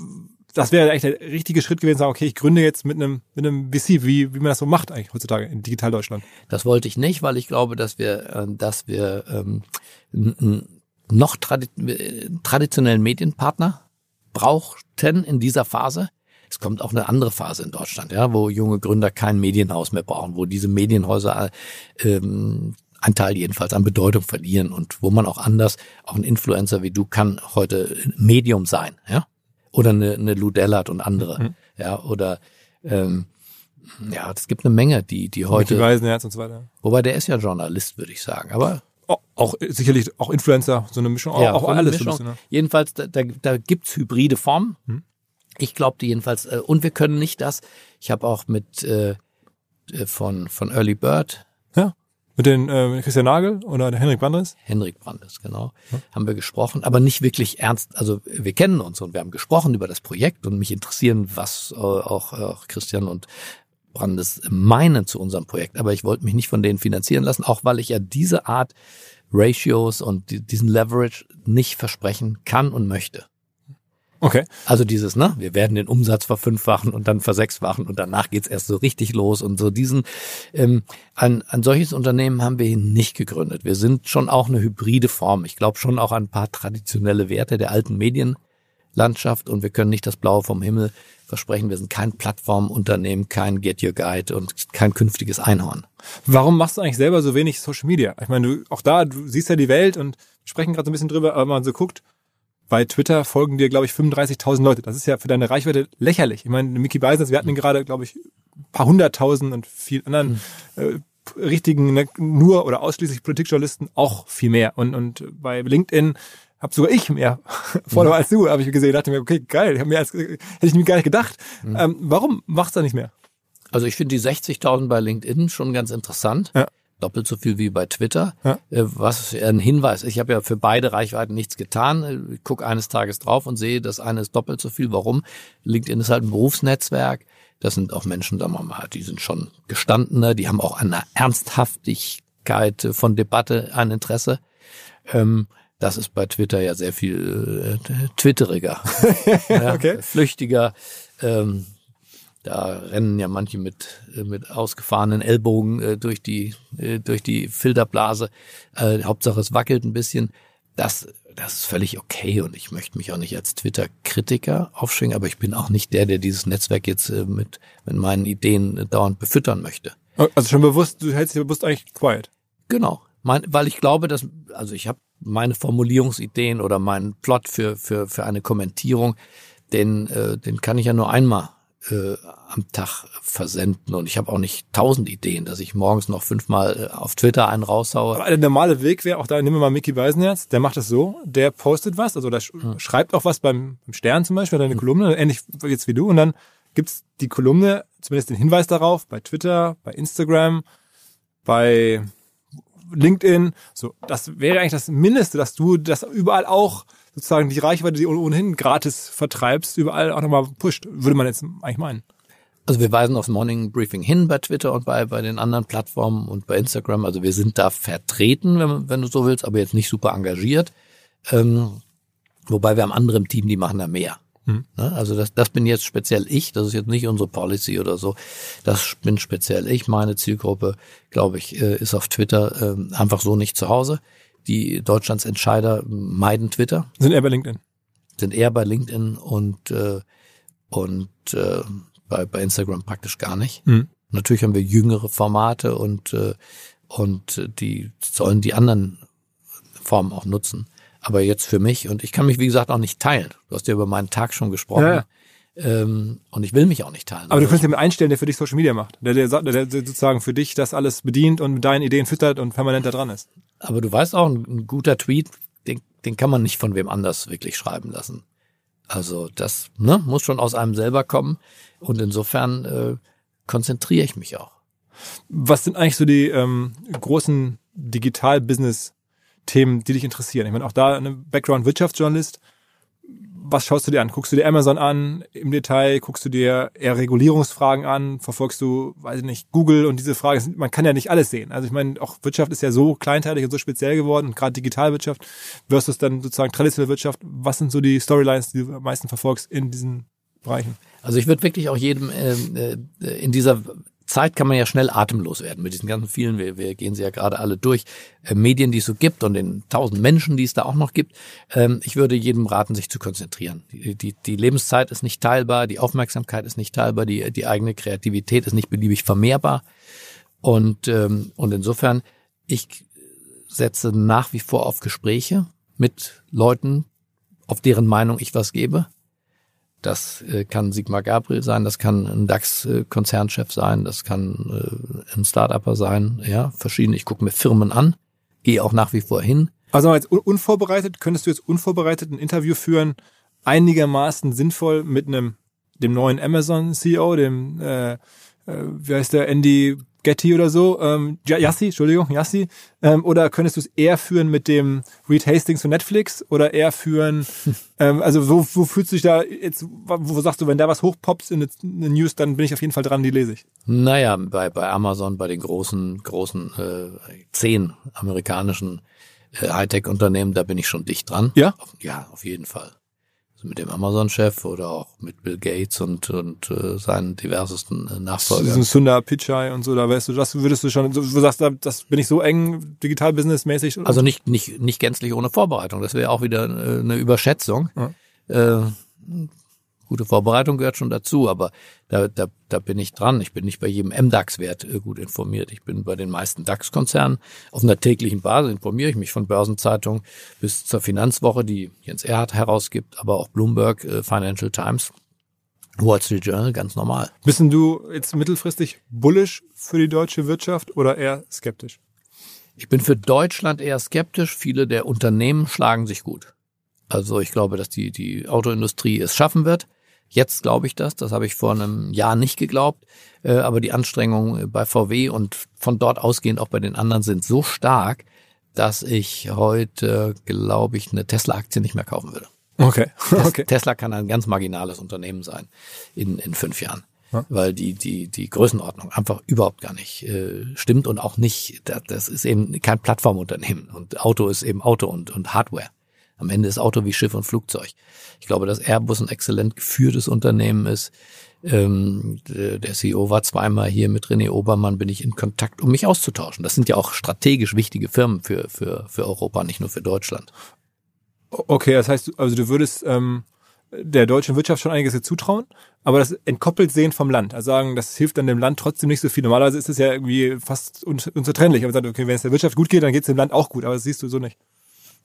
das wäre eigentlich der richtige Schritt gewesen, sagen, okay, ich gründe jetzt mit einem, mit einem VC, wie, wie man das so macht eigentlich heutzutage in Digital Deutschland. Das wollte ich nicht, weil ich glaube, dass wir, äh, dass wir ähm, noch tradi traditionellen Medienpartner brauchten in dieser Phase. Es kommt auch eine andere Phase in Deutschland, ja, wo junge Gründer kein Medienhaus mehr brauchen, wo diese Medienhäuser ähm, ein Teil jedenfalls an Bedeutung verlieren und wo man auch anders, auch ein Influencer wie du kann heute Medium sein, ja, oder eine, eine Ludellert und andere, mhm. ja, oder ähm, ja, es gibt eine Menge, die die heute. Die Weisenherz und so weiter. Wobei der ist ja Journalist, würde ich sagen, aber auch, auch sicherlich auch Influencer, so eine Mischung, ja, auch, auch alles. Mischung. Bisschen, ne? Jedenfalls, da, da, da gibt's hybride Formen. Hm. Ich glaubte jedenfalls, äh, und wir können nicht das. Ich habe auch mit äh, äh, von von Early Bird. Ja. Mit den äh, Christian Nagel oder der Henrik Brandes? Henrik Brandes, genau. Ja. Haben wir gesprochen, aber nicht wirklich ernst. Also wir kennen uns und wir haben gesprochen über das Projekt und mich interessieren, was äh, auch, auch Christian und Brandes meinen zu unserem Projekt. Aber ich wollte mich nicht von denen finanzieren lassen, auch weil ich ja diese Art Ratios und diesen Leverage nicht versprechen kann und möchte. Okay. Also dieses, ne, wir werden den Umsatz verfünffachen und dann versechsfachen und danach geht's erst so richtig los und so diesen, ähm, ein, ein solches Unternehmen haben wir nicht gegründet. Wir sind schon auch eine hybride Form. Ich glaube schon auch an ein paar traditionelle Werte der alten Medienlandschaft und wir können nicht das Blaue vom Himmel versprechen. Wir sind kein Plattformunternehmen, kein Get Your Guide und kein künftiges Einhorn. Warum machst du eigentlich selber so wenig Social Media? Ich meine, du, auch da, du siehst ja die Welt und sprechen gerade so ein bisschen drüber, aber man so guckt, bei Twitter folgen dir, glaube ich, 35.000 Leute. Das ist ja für deine Reichweite lächerlich. Ich meine, Mickey Beisens, wir hatten ihn gerade, glaube ich, paar hunderttausend und viel anderen mhm. äh, richtigen, ne, nur oder ausschließlich Politikjournalisten auch viel mehr. Und, und bei LinkedIn habe sogar ich mehr Follower mhm. als du, habe ich gesehen. Dachte mir, okay, geil, ich mehr als, hätte ich mir gar nicht gedacht. Ähm, warum machst du da nicht mehr? Also ich finde die 60.000 bei LinkedIn schon ganz interessant. Ja. Doppelt so viel wie bei Twitter. Ja. Äh, was ein Hinweis. Ich habe ja für beide Reichweiten nichts getan. Ich gucke eines Tages drauf und sehe, das eine ist doppelt so viel. Warum? LinkedIn ist halt ein Berufsnetzwerk. Das sind auch Menschen, sagen wir mal, die sind schon gestandener, die haben auch eine Ernsthaftigkeit von Debatte, ein Interesse. Ähm, das ist bei Twitter ja sehr viel äh, twitteriger, ja, okay. flüchtiger. Ähm, da rennen ja manche mit äh, mit ausgefahrenen Ellbogen äh, durch die äh, durch die Filterblase. Äh, Hauptsache es wackelt ein bisschen. Das das ist völlig okay und ich möchte mich auch nicht als Twitter-Kritiker aufschwingen, aber ich bin auch nicht der, der dieses Netzwerk jetzt äh, mit mit meinen Ideen äh, dauernd befüttern möchte. Also schon bewusst, du hältst dich bewusst eigentlich quiet. Genau, mein, weil ich glaube, dass also ich habe meine Formulierungsideen oder meinen Plot für, für, für eine Kommentierung, den, äh, den kann ich ja nur einmal äh, am Tag versenden und ich habe auch nicht tausend Ideen, dass ich morgens noch fünfmal äh, auf Twitter einen raushaue. Aber der normale Weg wäre auch da, nehmen wir mal Mickey Beisenherz, der macht das so, der postet was, also der hm. schreibt auch was beim, beim Stern zum Beispiel, deine hm. Kolumne, ähnlich jetzt wie du und dann gibt's die Kolumne, zumindest den Hinweis darauf, bei Twitter, bei Instagram, bei LinkedIn. So, das wäre eigentlich das Mindeste, dass du das überall auch sozusagen die Reichweite, die ohnehin gratis vertreibst, überall auch nochmal pusht, würde man jetzt eigentlich meinen. Also wir weisen aufs Morning Briefing hin bei Twitter und bei, bei den anderen Plattformen und bei Instagram. Also wir sind da vertreten, wenn, wenn du so willst, aber jetzt nicht super engagiert. Ähm, wobei wir haben andere im Team, die machen da mehr. Mhm. Also das, das bin jetzt speziell ich, das ist jetzt nicht unsere Policy oder so. Das bin speziell ich. Meine Zielgruppe, glaube ich, äh, ist auf Twitter ähm, einfach so nicht zu Hause. Die Deutschlands Entscheider meiden Twitter. Sind eher bei LinkedIn. Sind eher bei LinkedIn und, äh, und äh, bei, bei Instagram praktisch gar nicht. Mhm. Natürlich haben wir jüngere Formate und, äh, und die sollen die anderen Formen auch nutzen aber jetzt für mich und ich kann mich, wie gesagt, auch nicht teilen. Du hast ja über meinen Tag schon gesprochen. Ja. Ähm, und ich will mich auch nicht teilen. Aber du kannst jemanden einstellen, der für dich Social Media macht. Der, der, der, der sozusagen für dich das alles bedient und mit deinen Ideen füttert und permanent da dran ist. Aber du weißt auch, ein, ein guter Tweet, den, den kann man nicht von wem anders wirklich schreiben lassen. Also das ne, muss schon aus einem selber kommen. Und insofern äh, konzentriere ich mich auch. Was sind eigentlich so die ähm, großen Digital-Business- Themen, die dich interessieren. Ich meine, auch da eine Background-Wirtschaftsjournalist. Was schaust du dir an? Guckst du dir Amazon an im Detail? Guckst du dir eher Regulierungsfragen an? Verfolgst du, weiß ich nicht, Google und diese Frage? Man kann ja nicht alles sehen. Also ich meine, auch Wirtschaft ist ja so kleinteilig und so speziell geworden, gerade Digitalwirtschaft versus dann sozusagen traditionelle Wirtschaft. Was sind so die Storylines, die du am meisten verfolgst in diesen Bereichen? Also ich würde wirklich auch jedem äh, äh in dieser Zeit kann man ja schnell atemlos werden mit diesen ganzen vielen, wir, wir gehen sie ja gerade alle durch, äh, Medien, die es so gibt und den tausend Menschen, die es da auch noch gibt. Ähm, ich würde jedem raten, sich zu konzentrieren. Die, die, die Lebenszeit ist nicht teilbar, die Aufmerksamkeit ist nicht teilbar, die, die eigene Kreativität ist nicht beliebig vermehrbar. Und, ähm, und insofern, ich setze nach wie vor auf Gespräche mit Leuten, auf deren Meinung ich was gebe. Das äh, kann Sigmar Gabriel sein, das kann ein DAX-Konzernchef sein, das kann äh, ein Start-Upper sein, ja, verschiedene. Ich gucke mir Firmen an, gehe auch nach wie vor hin. Also jetzt unvorbereitet, könntest du jetzt unvorbereitet ein Interview führen, einigermaßen sinnvoll mit einem dem neuen Amazon CEO, dem äh, äh, wie heißt der Andy Getty oder so, ähm, Yassi, Entschuldigung, Yassi, ähm, oder könntest du es eher führen mit dem Reed Hastings von Netflix oder eher führen, ähm, also wo, wo fühlst du dich da jetzt, wo sagst du, wenn da was hochpoppt in den News, dann bin ich auf jeden Fall dran, die lese ich. Naja, bei, bei Amazon, bei den großen, großen äh, zehn amerikanischen äh, Hightech-Unternehmen, da bin ich schon dicht dran. Ja? Ja, auf jeden Fall also mit dem Amazon-Chef oder auch mit Bill Gates und, und äh, seinen diversesten äh, Nachfolgern. Diesen Sundar Pichai und so, da weißt du, das würdest du schon, du sagst, das bin ich so eng digital-businessmäßig. Also nicht, nicht, nicht gänzlich ohne Vorbereitung, das wäre auch wieder äh, eine Überschätzung. Ja. Äh, Gute Vorbereitung gehört schon dazu, aber da, da, da bin ich dran. Ich bin nicht bei jedem MDAX-Wert äh, gut informiert. Ich bin bei den meisten DAX-Konzernen. Auf einer täglichen Basis informiere ich mich von Börsenzeitung bis zur Finanzwoche, die Jens Erhardt herausgibt, aber auch Bloomberg, äh, Financial Times. Wall Street Journal, ganz normal. Bist du jetzt mittelfristig bullish für die deutsche Wirtschaft oder eher skeptisch? Ich bin für Deutschland eher skeptisch. Viele der Unternehmen schlagen sich gut. Also ich glaube, dass die, die Autoindustrie es schaffen wird. Jetzt glaube ich das, das habe ich vor einem Jahr nicht geglaubt, äh, aber die Anstrengungen bei VW und von dort ausgehend auch bei den anderen sind so stark, dass ich heute, glaube ich, eine Tesla-Aktie nicht mehr kaufen würde. Okay. okay. Tesla kann ein ganz marginales Unternehmen sein in, in fünf Jahren. Ja. Weil die, die, die Größenordnung einfach überhaupt gar nicht äh, stimmt und auch nicht, das ist eben kein Plattformunternehmen und Auto ist eben Auto und, und Hardware. Am Ende ist Auto wie Schiff und Flugzeug. Ich glaube, dass Airbus ein exzellent geführtes Unternehmen ist. Ähm, der CEO war zweimal hier mit René Obermann, bin ich in Kontakt, um mich auszutauschen. Das sind ja auch strategisch wichtige Firmen für, für, für Europa, nicht nur für Deutschland. Okay, das heißt, also du würdest ähm, der deutschen Wirtschaft schon einiges zutrauen, aber das entkoppelt sehen vom Land. Also sagen, das hilft dann dem Land trotzdem nicht so viel. Normalerweise ist es ja irgendwie fast unzertrennlich. Aber sagt, okay, wenn es der Wirtschaft gut geht, dann geht es dem Land auch gut, aber das siehst du so nicht.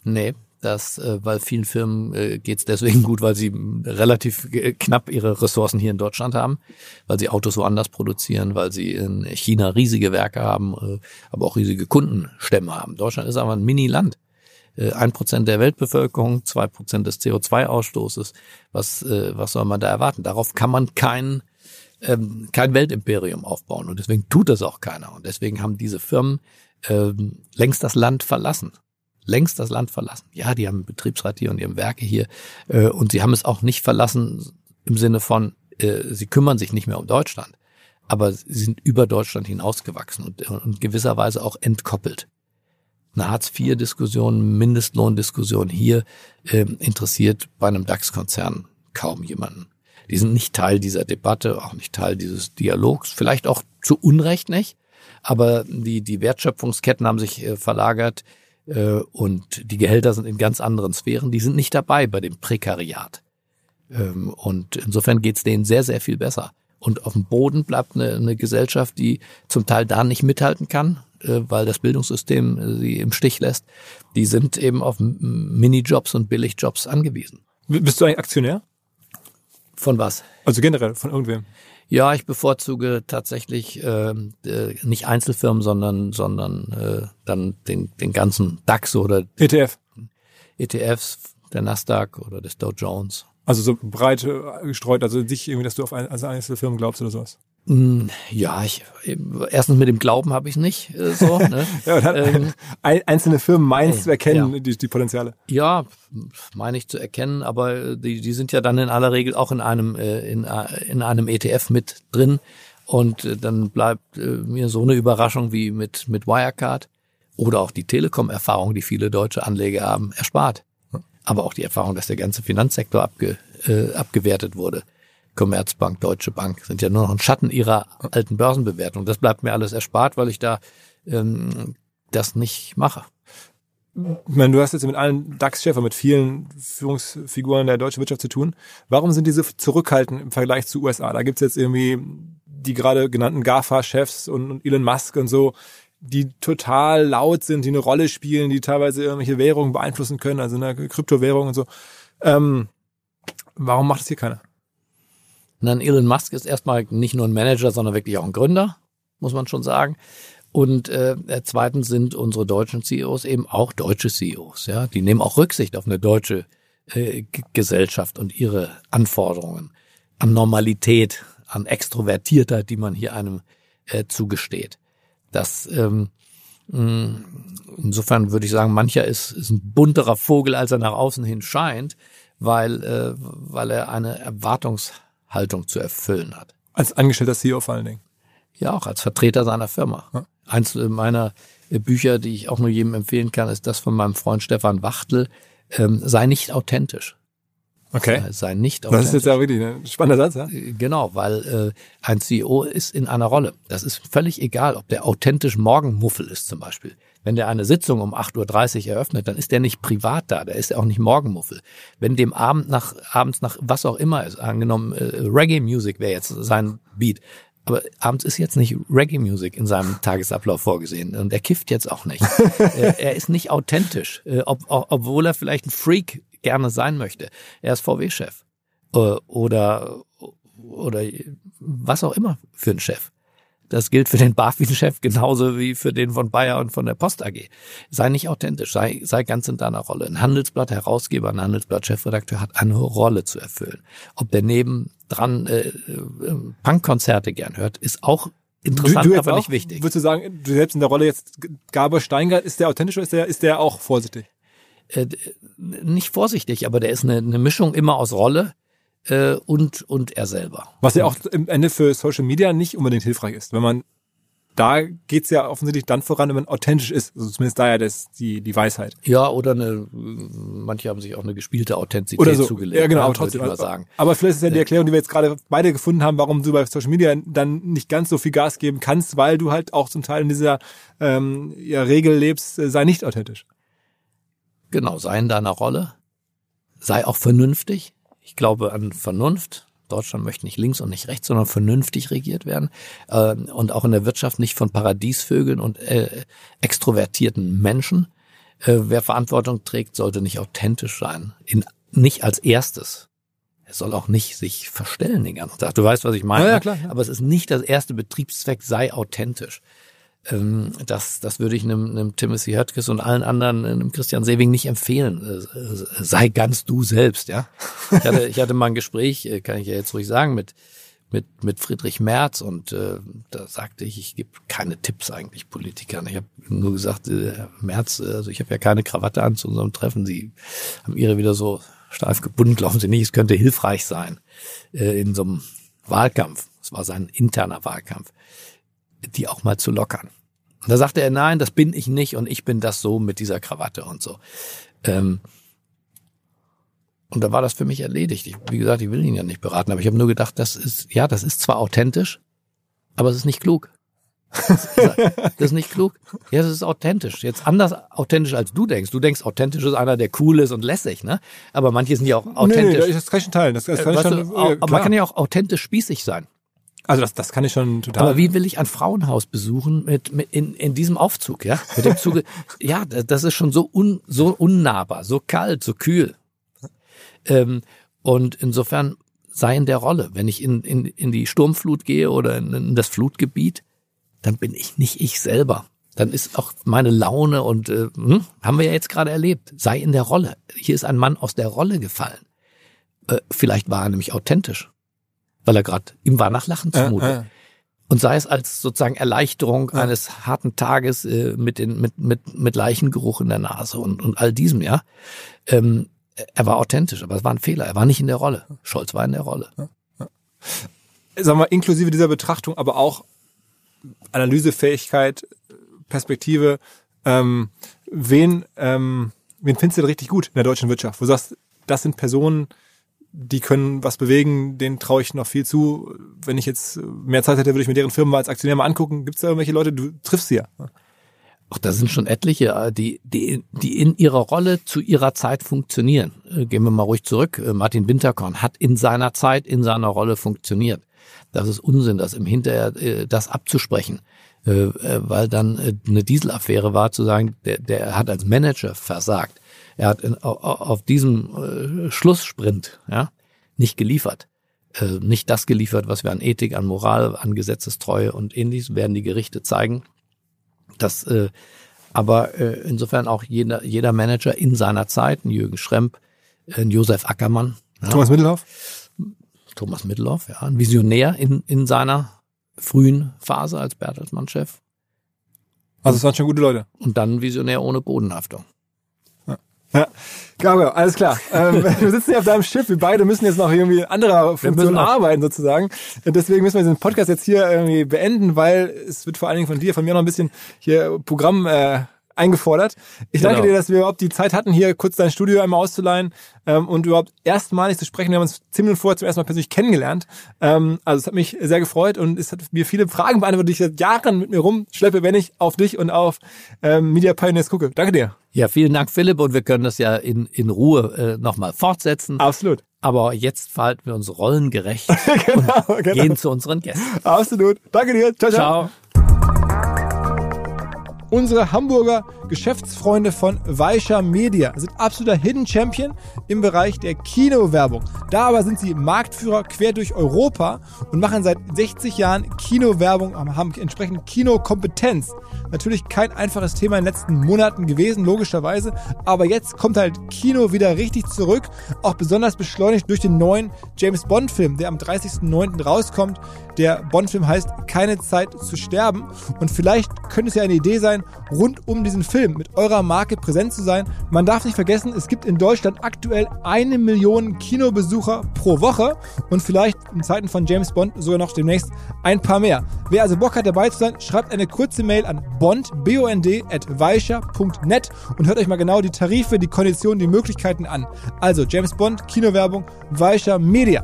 Nee, das, äh, weil vielen Firmen äh, geht es deswegen gut, weil sie relativ knapp ihre Ressourcen hier in Deutschland haben, weil sie Autos woanders produzieren, weil sie in China riesige Werke haben, äh, aber auch riesige Kundenstämme haben. Deutschland ist aber ein Mini-Land. Äh, ein Prozent der Weltbevölkerung, zwei Prozent des CO2-Ausstoßes. Was, äh, was soll man da erwarten? Darauf kann man kein, ähm, kein Weltimperium aufbauen. Und deswegen tut das auch keiner. Und deswegen haben diese Firmen ähm, längst das Land verlassen längst das Land verlassen. Ja, die haben Betriebsrat hier und haben Werke hier äh, und sie haben es auch nicht verlassen im Sinne von, äh, sie kümmern sich nicht mehr um Deutschland, aber sie sind über Deutschland hinausgewachsen und, und gewisserweise auch entkoppelt. Eine Hartz-IV-Diskussion, Mindestlohndiskussion hier äh, interessiert bei einem DAX-Konzern kaum jemanden. Die sind nicht Teil dieser Debatte, auch nicht Teil dieses Dialogs, vielleicht auch zu Unrecht nicht, aber die, die Wertschöpfungsketten haben sich äh, verlagert äh, und die Gehälter sind in ganz anderen Sphären, die sind nicht dabei bei dem Prekariat. Ähm, und insofern geht's denen sehr, sehr viel besser. Und auf dem Boden bleibt eine, eine Gesellschaft, die zum Teil da nicht mithalten kann, äh, weil das Bildungssystem äh, sie im Stich lässt. Die sind eben auf Minijobs und Billigjobs angewiesen. Bist du eigentlich Aktionär? Von was? Also generell, von irgendwem? Ja, ich bevorzuge tatsächlich äh, äh, nicht Einzelfirmen, sondern sondern äh, dann den den ganzen DAX oder ETF. ETFs, der Nasdaq oder des Dow Jones. Also so breit gestreut, also nicht irgendwie, dass du auf ein, also Einzelfirmen glaubst oder sowas. Hm, ja, ich erstens mit dem Glauben habe ich nicht äh, so. Ne? ja, und ähm, einzelne Firmen meinst äh, zu erkennen, ja. die, die Potenziale. Ja, meine ich zu erkennen, aber die, die sind ja dann in aller Regel auch in einem äh, in, äh, in einem ETF mit drin und äh, dann bleibt äh, mir so eine Überraschung wie mit mit Wirecard oder auch die Telekom-Erfahrung, die viele deutsche Anleger haben, erspart. Aber auch die Erfahrung, dass der ganze Finanzsektor abge, äh, abgewertet wurde. Commerzbank, Deutsche Bank sind ja nur noch ein Schatten ihrer alten Börsenbewertung. Das bleibt mir alles erspart, weil ich da ähm, das nicht mache. Ich meine, du hast jetzt mit allen DAX-Chefs, mit vielen Führungsfiguren der deutschen Wirtschaft zu tun. Warum sind diese zurückhaltend im Vergleich zu USA? Da gibt's jetzt irgendwie die gerade genannten GAFA-Chefs und, und Elon Musk und so. die total laut sind, die eine Rolle spielen, die teilweise irgendwelche Währungen beeinflussen können, also eine Kryptowährung und so. Ähm, warum macht es hier keiner? Dann Elon Musk ist erstmal nicht nur ein Manager, sondern wirklich auch ein Gründer, muss man schon sagen. Und äh, zweitens sind unsere deutschen CEOs eben auch deutsche CEOs. Ja, die nehmen auch Rücksicht auf eine deutsche äh, Gesellschaft und ihre Anforderungen an Normalität, an Extrovertiertheit, die man hier einem äh, zugesteht. Das ähm, insofern würde ich sagen, mancher ist, ist ein bunterer Vogel, als er nach außen hin scheint, weil, äh, weil er eine Erwartungshaltung zu erfüllen hat. Als angestellter CEO vor allen Dingen. Ja, auch als Vertreter seiner Firma. Ja. Eins meiner Bücher, die ich auch nur jedem empfehlen kann, ist das von meinem Freund Stefan Wachtel, ähm, sei nicht authentisch. Okay. Sei nicht authentisch. Das ist jetzt ja wirklich ein spannender Satz, ja? Äh, genau, weil äh, ein CEO ist in einer Rolle. Das ist völlig egal, ob der authentisch Morgenmuffel ist zum Beispiel. Wenn der eine Sitzung um 8.30 Uhr eröffnet, dann ist der nicht privat da, der ist auch nicht Morgenmuffel. Wenn dem Abend nach, abends nach was auch immer ist, angenommen äh, Reggae-Music wäre jetzt sein Beat, aber abends ist jetzt nicht Reggae-Music in seinem Tagesablauf vorgesehen und er kifft jetzt auch nicht. er ist nicht authentisch, äh, ob, obwohl er vielleicht ein Freak gerne sein möchte. Er ist VW-Chef äh, oder oder was auch immer für ein Chef. Das gilt für den BaFin-Chef genauso wie für den von Bayer und von der Post AG. Sei nicht authentisch, sei, sei ganz in deiner Rolle. Ein Handelsblatt-Herausgeber, ein Handelsblatt-Chefredakteur hat eine Rolle zu erfüllen. Ob der nebendran äh, äh, Punkkonzerte gern hört, ist auch interessant, du, du aber auch, nicht wichtig. Würdest du sagen, du selbst in der Rolle jetzt Gabor Steingart, ist der authentisch oder ist der, ist der auch vorsichtig? Äh, nicht vorsichtig, aber der ist eine, eine Mischung immer aus Rolle, äh, und, und er selber. Was ja auch im Ende für Social Media nicht unbedingt hilfreich ist. Wenn man, da geht's ja offensichtlich dann voran, wenn man authentisch ist. Also zumindest da ja das, die, die Weisheit. Ja, oder eine, manche haben sich auch eine gespielte Authentizität oder so. zugelegt. Ja, genau, aber trotzdem. Mal sagen. Aber vielleicht ist ja die Erklärung, die wir jetzt gerade beide gefunden haben, warum du bei Social Media dann nicht ganz so viel Gas geben kannst, weil du halt auch zum Teil in dieser ähm, ja, Regel lebst, äh, sei nicht authentisch. Genau, sei in deiner Rolle. Sei auch vernünftig. Ich glaube an Vernunft. Deutschland möchte nicht links und nicht rechts, sondern vernünftig regiert werden. Äh, und auch in der Wirtschaft nicht von Paradiesvögeln und äh, extrovertierten Menschen. Äh, wer Verantwortung trägt, sollte nicht authentisch sein. In, nicht als erstes. Er soll auch nicht sich verstellen den ganzen Tag. Du weißt, was ich meine. Ja, ja, klar, ja. Aber es ist nicht das erste Betriebszweck, sei authentisch. Ähm, das, das würde ich einem, einem Timothy Höttges und allen anderen, einem Christian Sewing nicht empfehlen. Äh, äh, sei ganz du selbst, ja. Ich hatte, ich hatte mal ein Gespräch, äh, kann ich ja jetzt ruhig sagen, mit, mit, mit Friedrich Merz und äh, da sagte ich, ich gebe keine Tipps eigentlich Politikern. Ich habe nur gesagt, äh, Merz, also ich habe ja keine Krawatte an zu unserem Treffen. Sie haben ihre wieder so steif gebunden, glauben Sie nicht, es könnte hilfreich sein äh, in so einem Wahlkampf. Es war sein interner Wahlkampf die auch mal zu lockern. Und da sagte er, nein, das bin ich nicht und ich bin das so mit dieser Krawatte und so. Ähm, und da war das für mich erledigt. Ich, wie gesagt, ich will ihn ja nicht beraten, aber ich habe nur gedacht, das ist, ja, das ist zwar authentisch, aber es ist nicht klug. Das ist nicht klug. Ja, das ist authentisch. Jetzt anders authentisch als du denkst. Du denkst, authentisch ist einer, der cool ist und lässig, ne? Aber manche sind ja auch authentisch. Nee, nee, das kann ich schon teilen. Das, das kann äh, ich schon, du, aber man kann ja auch authentisch spießig sein. Also das, das kann ich schon total. Aber wie will ich ein Frauenhaus besuchen mit, mit in, in diesem Aufzug, ja? Mit dem Zuge, ja, das ist schon so un, so unnahbar, so kalt, so kühl. Ähm, und insofern sei in der Rolle. Wenn ich in, in, in die Sturmflut gehe oder in, in das Flutgebiet, dann bin ich nicht ich selber. Dann ist auch meine Laune und äh, hm, haben wir ja jetzt gerade erlebt. Sei in der Rolle. Hier ist ein Mann aus der Rolle gefallen. Äh, vielleicht war er nämlich authentisch weil er gerade, ihm war nach Lachen zumute. Äh, äh. Und sei es als sozusagen Erleichterung ja. eines harten Tages äh, mit, den, mit, mit, mit Leichengeruch in der Nase und, und all diesem, ja. Ähm, er war authentisch, aber es war ein Fehler. Er war nicht in der Rolle. Scholz war in der Rolle. Ja. Ja. Sagen wir, inklusive dieser Betrachtung, aber auch Analysefähigkeit, Perspektive, ähm, wen, ähm, wen findest du denn richtig gut in der deutschen Wirtschaft? Wo du sagst, das sind Personen, die können was bewegen, denen traue ich noch viel zu. Wenn ich jetzt mehr Zeit hätte, würde ich mir deren Firmen als Aktionär mal angucken. Gibt es da irgendwelche Leute, du triffst sie ja. Ach, da sind schon etliche, äh, die, die, die in ihrer Rolle zu ihrer Zeit funktionieren. Äh, gehen wir mal ruhig zurück. Äh, Martin Winterkorn hat in seiner Zeit, in seiner Rolle funktioniert. Das ist Unsinn, das im Hinterher das abzusprechen. weil dann eine Dieselaffäre war, zu sagen, der, der hat als Manager versagt. Er hat in, auf diesem äh, Schlusssprint ja, nicht geliefert. Äh, nicht das geliefert, was wir an Ethik, an Moral, an Gesetzestreue und ähnliches werden die Gerichte zeigen. Das, äh, aber äh, insofern auch jeder, jeder Manager in seiner Zeit, ein Jürgen Schremp, ein Josef Ackermann. Ja. Thomas Mittelhoff? Thomas Mittelhoff, ja, ein Visionär in, in seiner frühen Phase als Bertelsmann-Chef. Also es waren schon gute Leute. Und dann Visionär ohne Bodenhaftung. Ja, Gabriel, alles klar. Ähm, wir sitzen hier auf deinem Schiff. Wir beide müssen jetzt noch irgendwie in anderer Funktion arbeiten sozusagen. Deswegen müssen wir diesen Podcast jetzt hier irgendwie beenden, weil es wird vor allen Dingen von dir, von mir noch ein bisschen hier Programm äh, eingefordert. Ich danke genau. dir, dass wir überhaupt die Zeit hatten, hier kurz dein Studio einmal auszuleihen ähm, und überhaupt erstmalig zu sprechen. Wir haben uns zehn Minuten vorher zum ersten Mal persönlich kennengelernt. Ähm, also es hat mich sehr gefreut und es hat mir viele Fragen beantwortet, die ich seit Jahren mit mir rumschleppe, wenn ich auf dich und auf ähm, Media Pioneers gucke. Danke dir. Ja, vielen Dank, Philipp, und wir können das ja in, in Ruhe äh, nochmal fortsetzen. Absolut. Aber jetzt verhalten wir uns rollengerecht genau, und genau. gehen zu unseren Gästen. Absolut. Danke dir. Ciao, ciao. ciao. Unsere Hamburger Geschäftsfreunde von Weischer Media sind absoluter Hidden Champion im Bereich der Kinowerbung. Da aber sind sie Marktführer quer durch Europa und machen seit 60 Jahren Kinowerbung, haben entsprechend Kinokompetenz. Natürlich kein einfaches Thema in den letzten Monaten gewesen, logischerweise, aber jetzt kommt halt Kino wieder richtig zurück, auch besonders beschleunigt durch den neuen James Bond Film, der am 30.09. rauskommt. Der Bond-Film heißt Keine Zeit zu sterben. Und vielleicht könnte es ja eine Idee sein, rund um diesen Film mit eurer Marke präsent zu sein. Man darf nicht vergessen, es gibt in Deutschland aktuell eine Million Kinobesucher pro Woche und vielleicht in Zeiten von James Bond sogar noch demnächst ein paar mehr. Wer also Bock hat dabei zu sein, schreibt eine kurze Mail an bond, B-O-N-D, at weischer.net und hört euch mal genau die Tarife, die Konditionen, die Möglichkeiten an. Also James Bond, Kinowerbung, Weischer Media.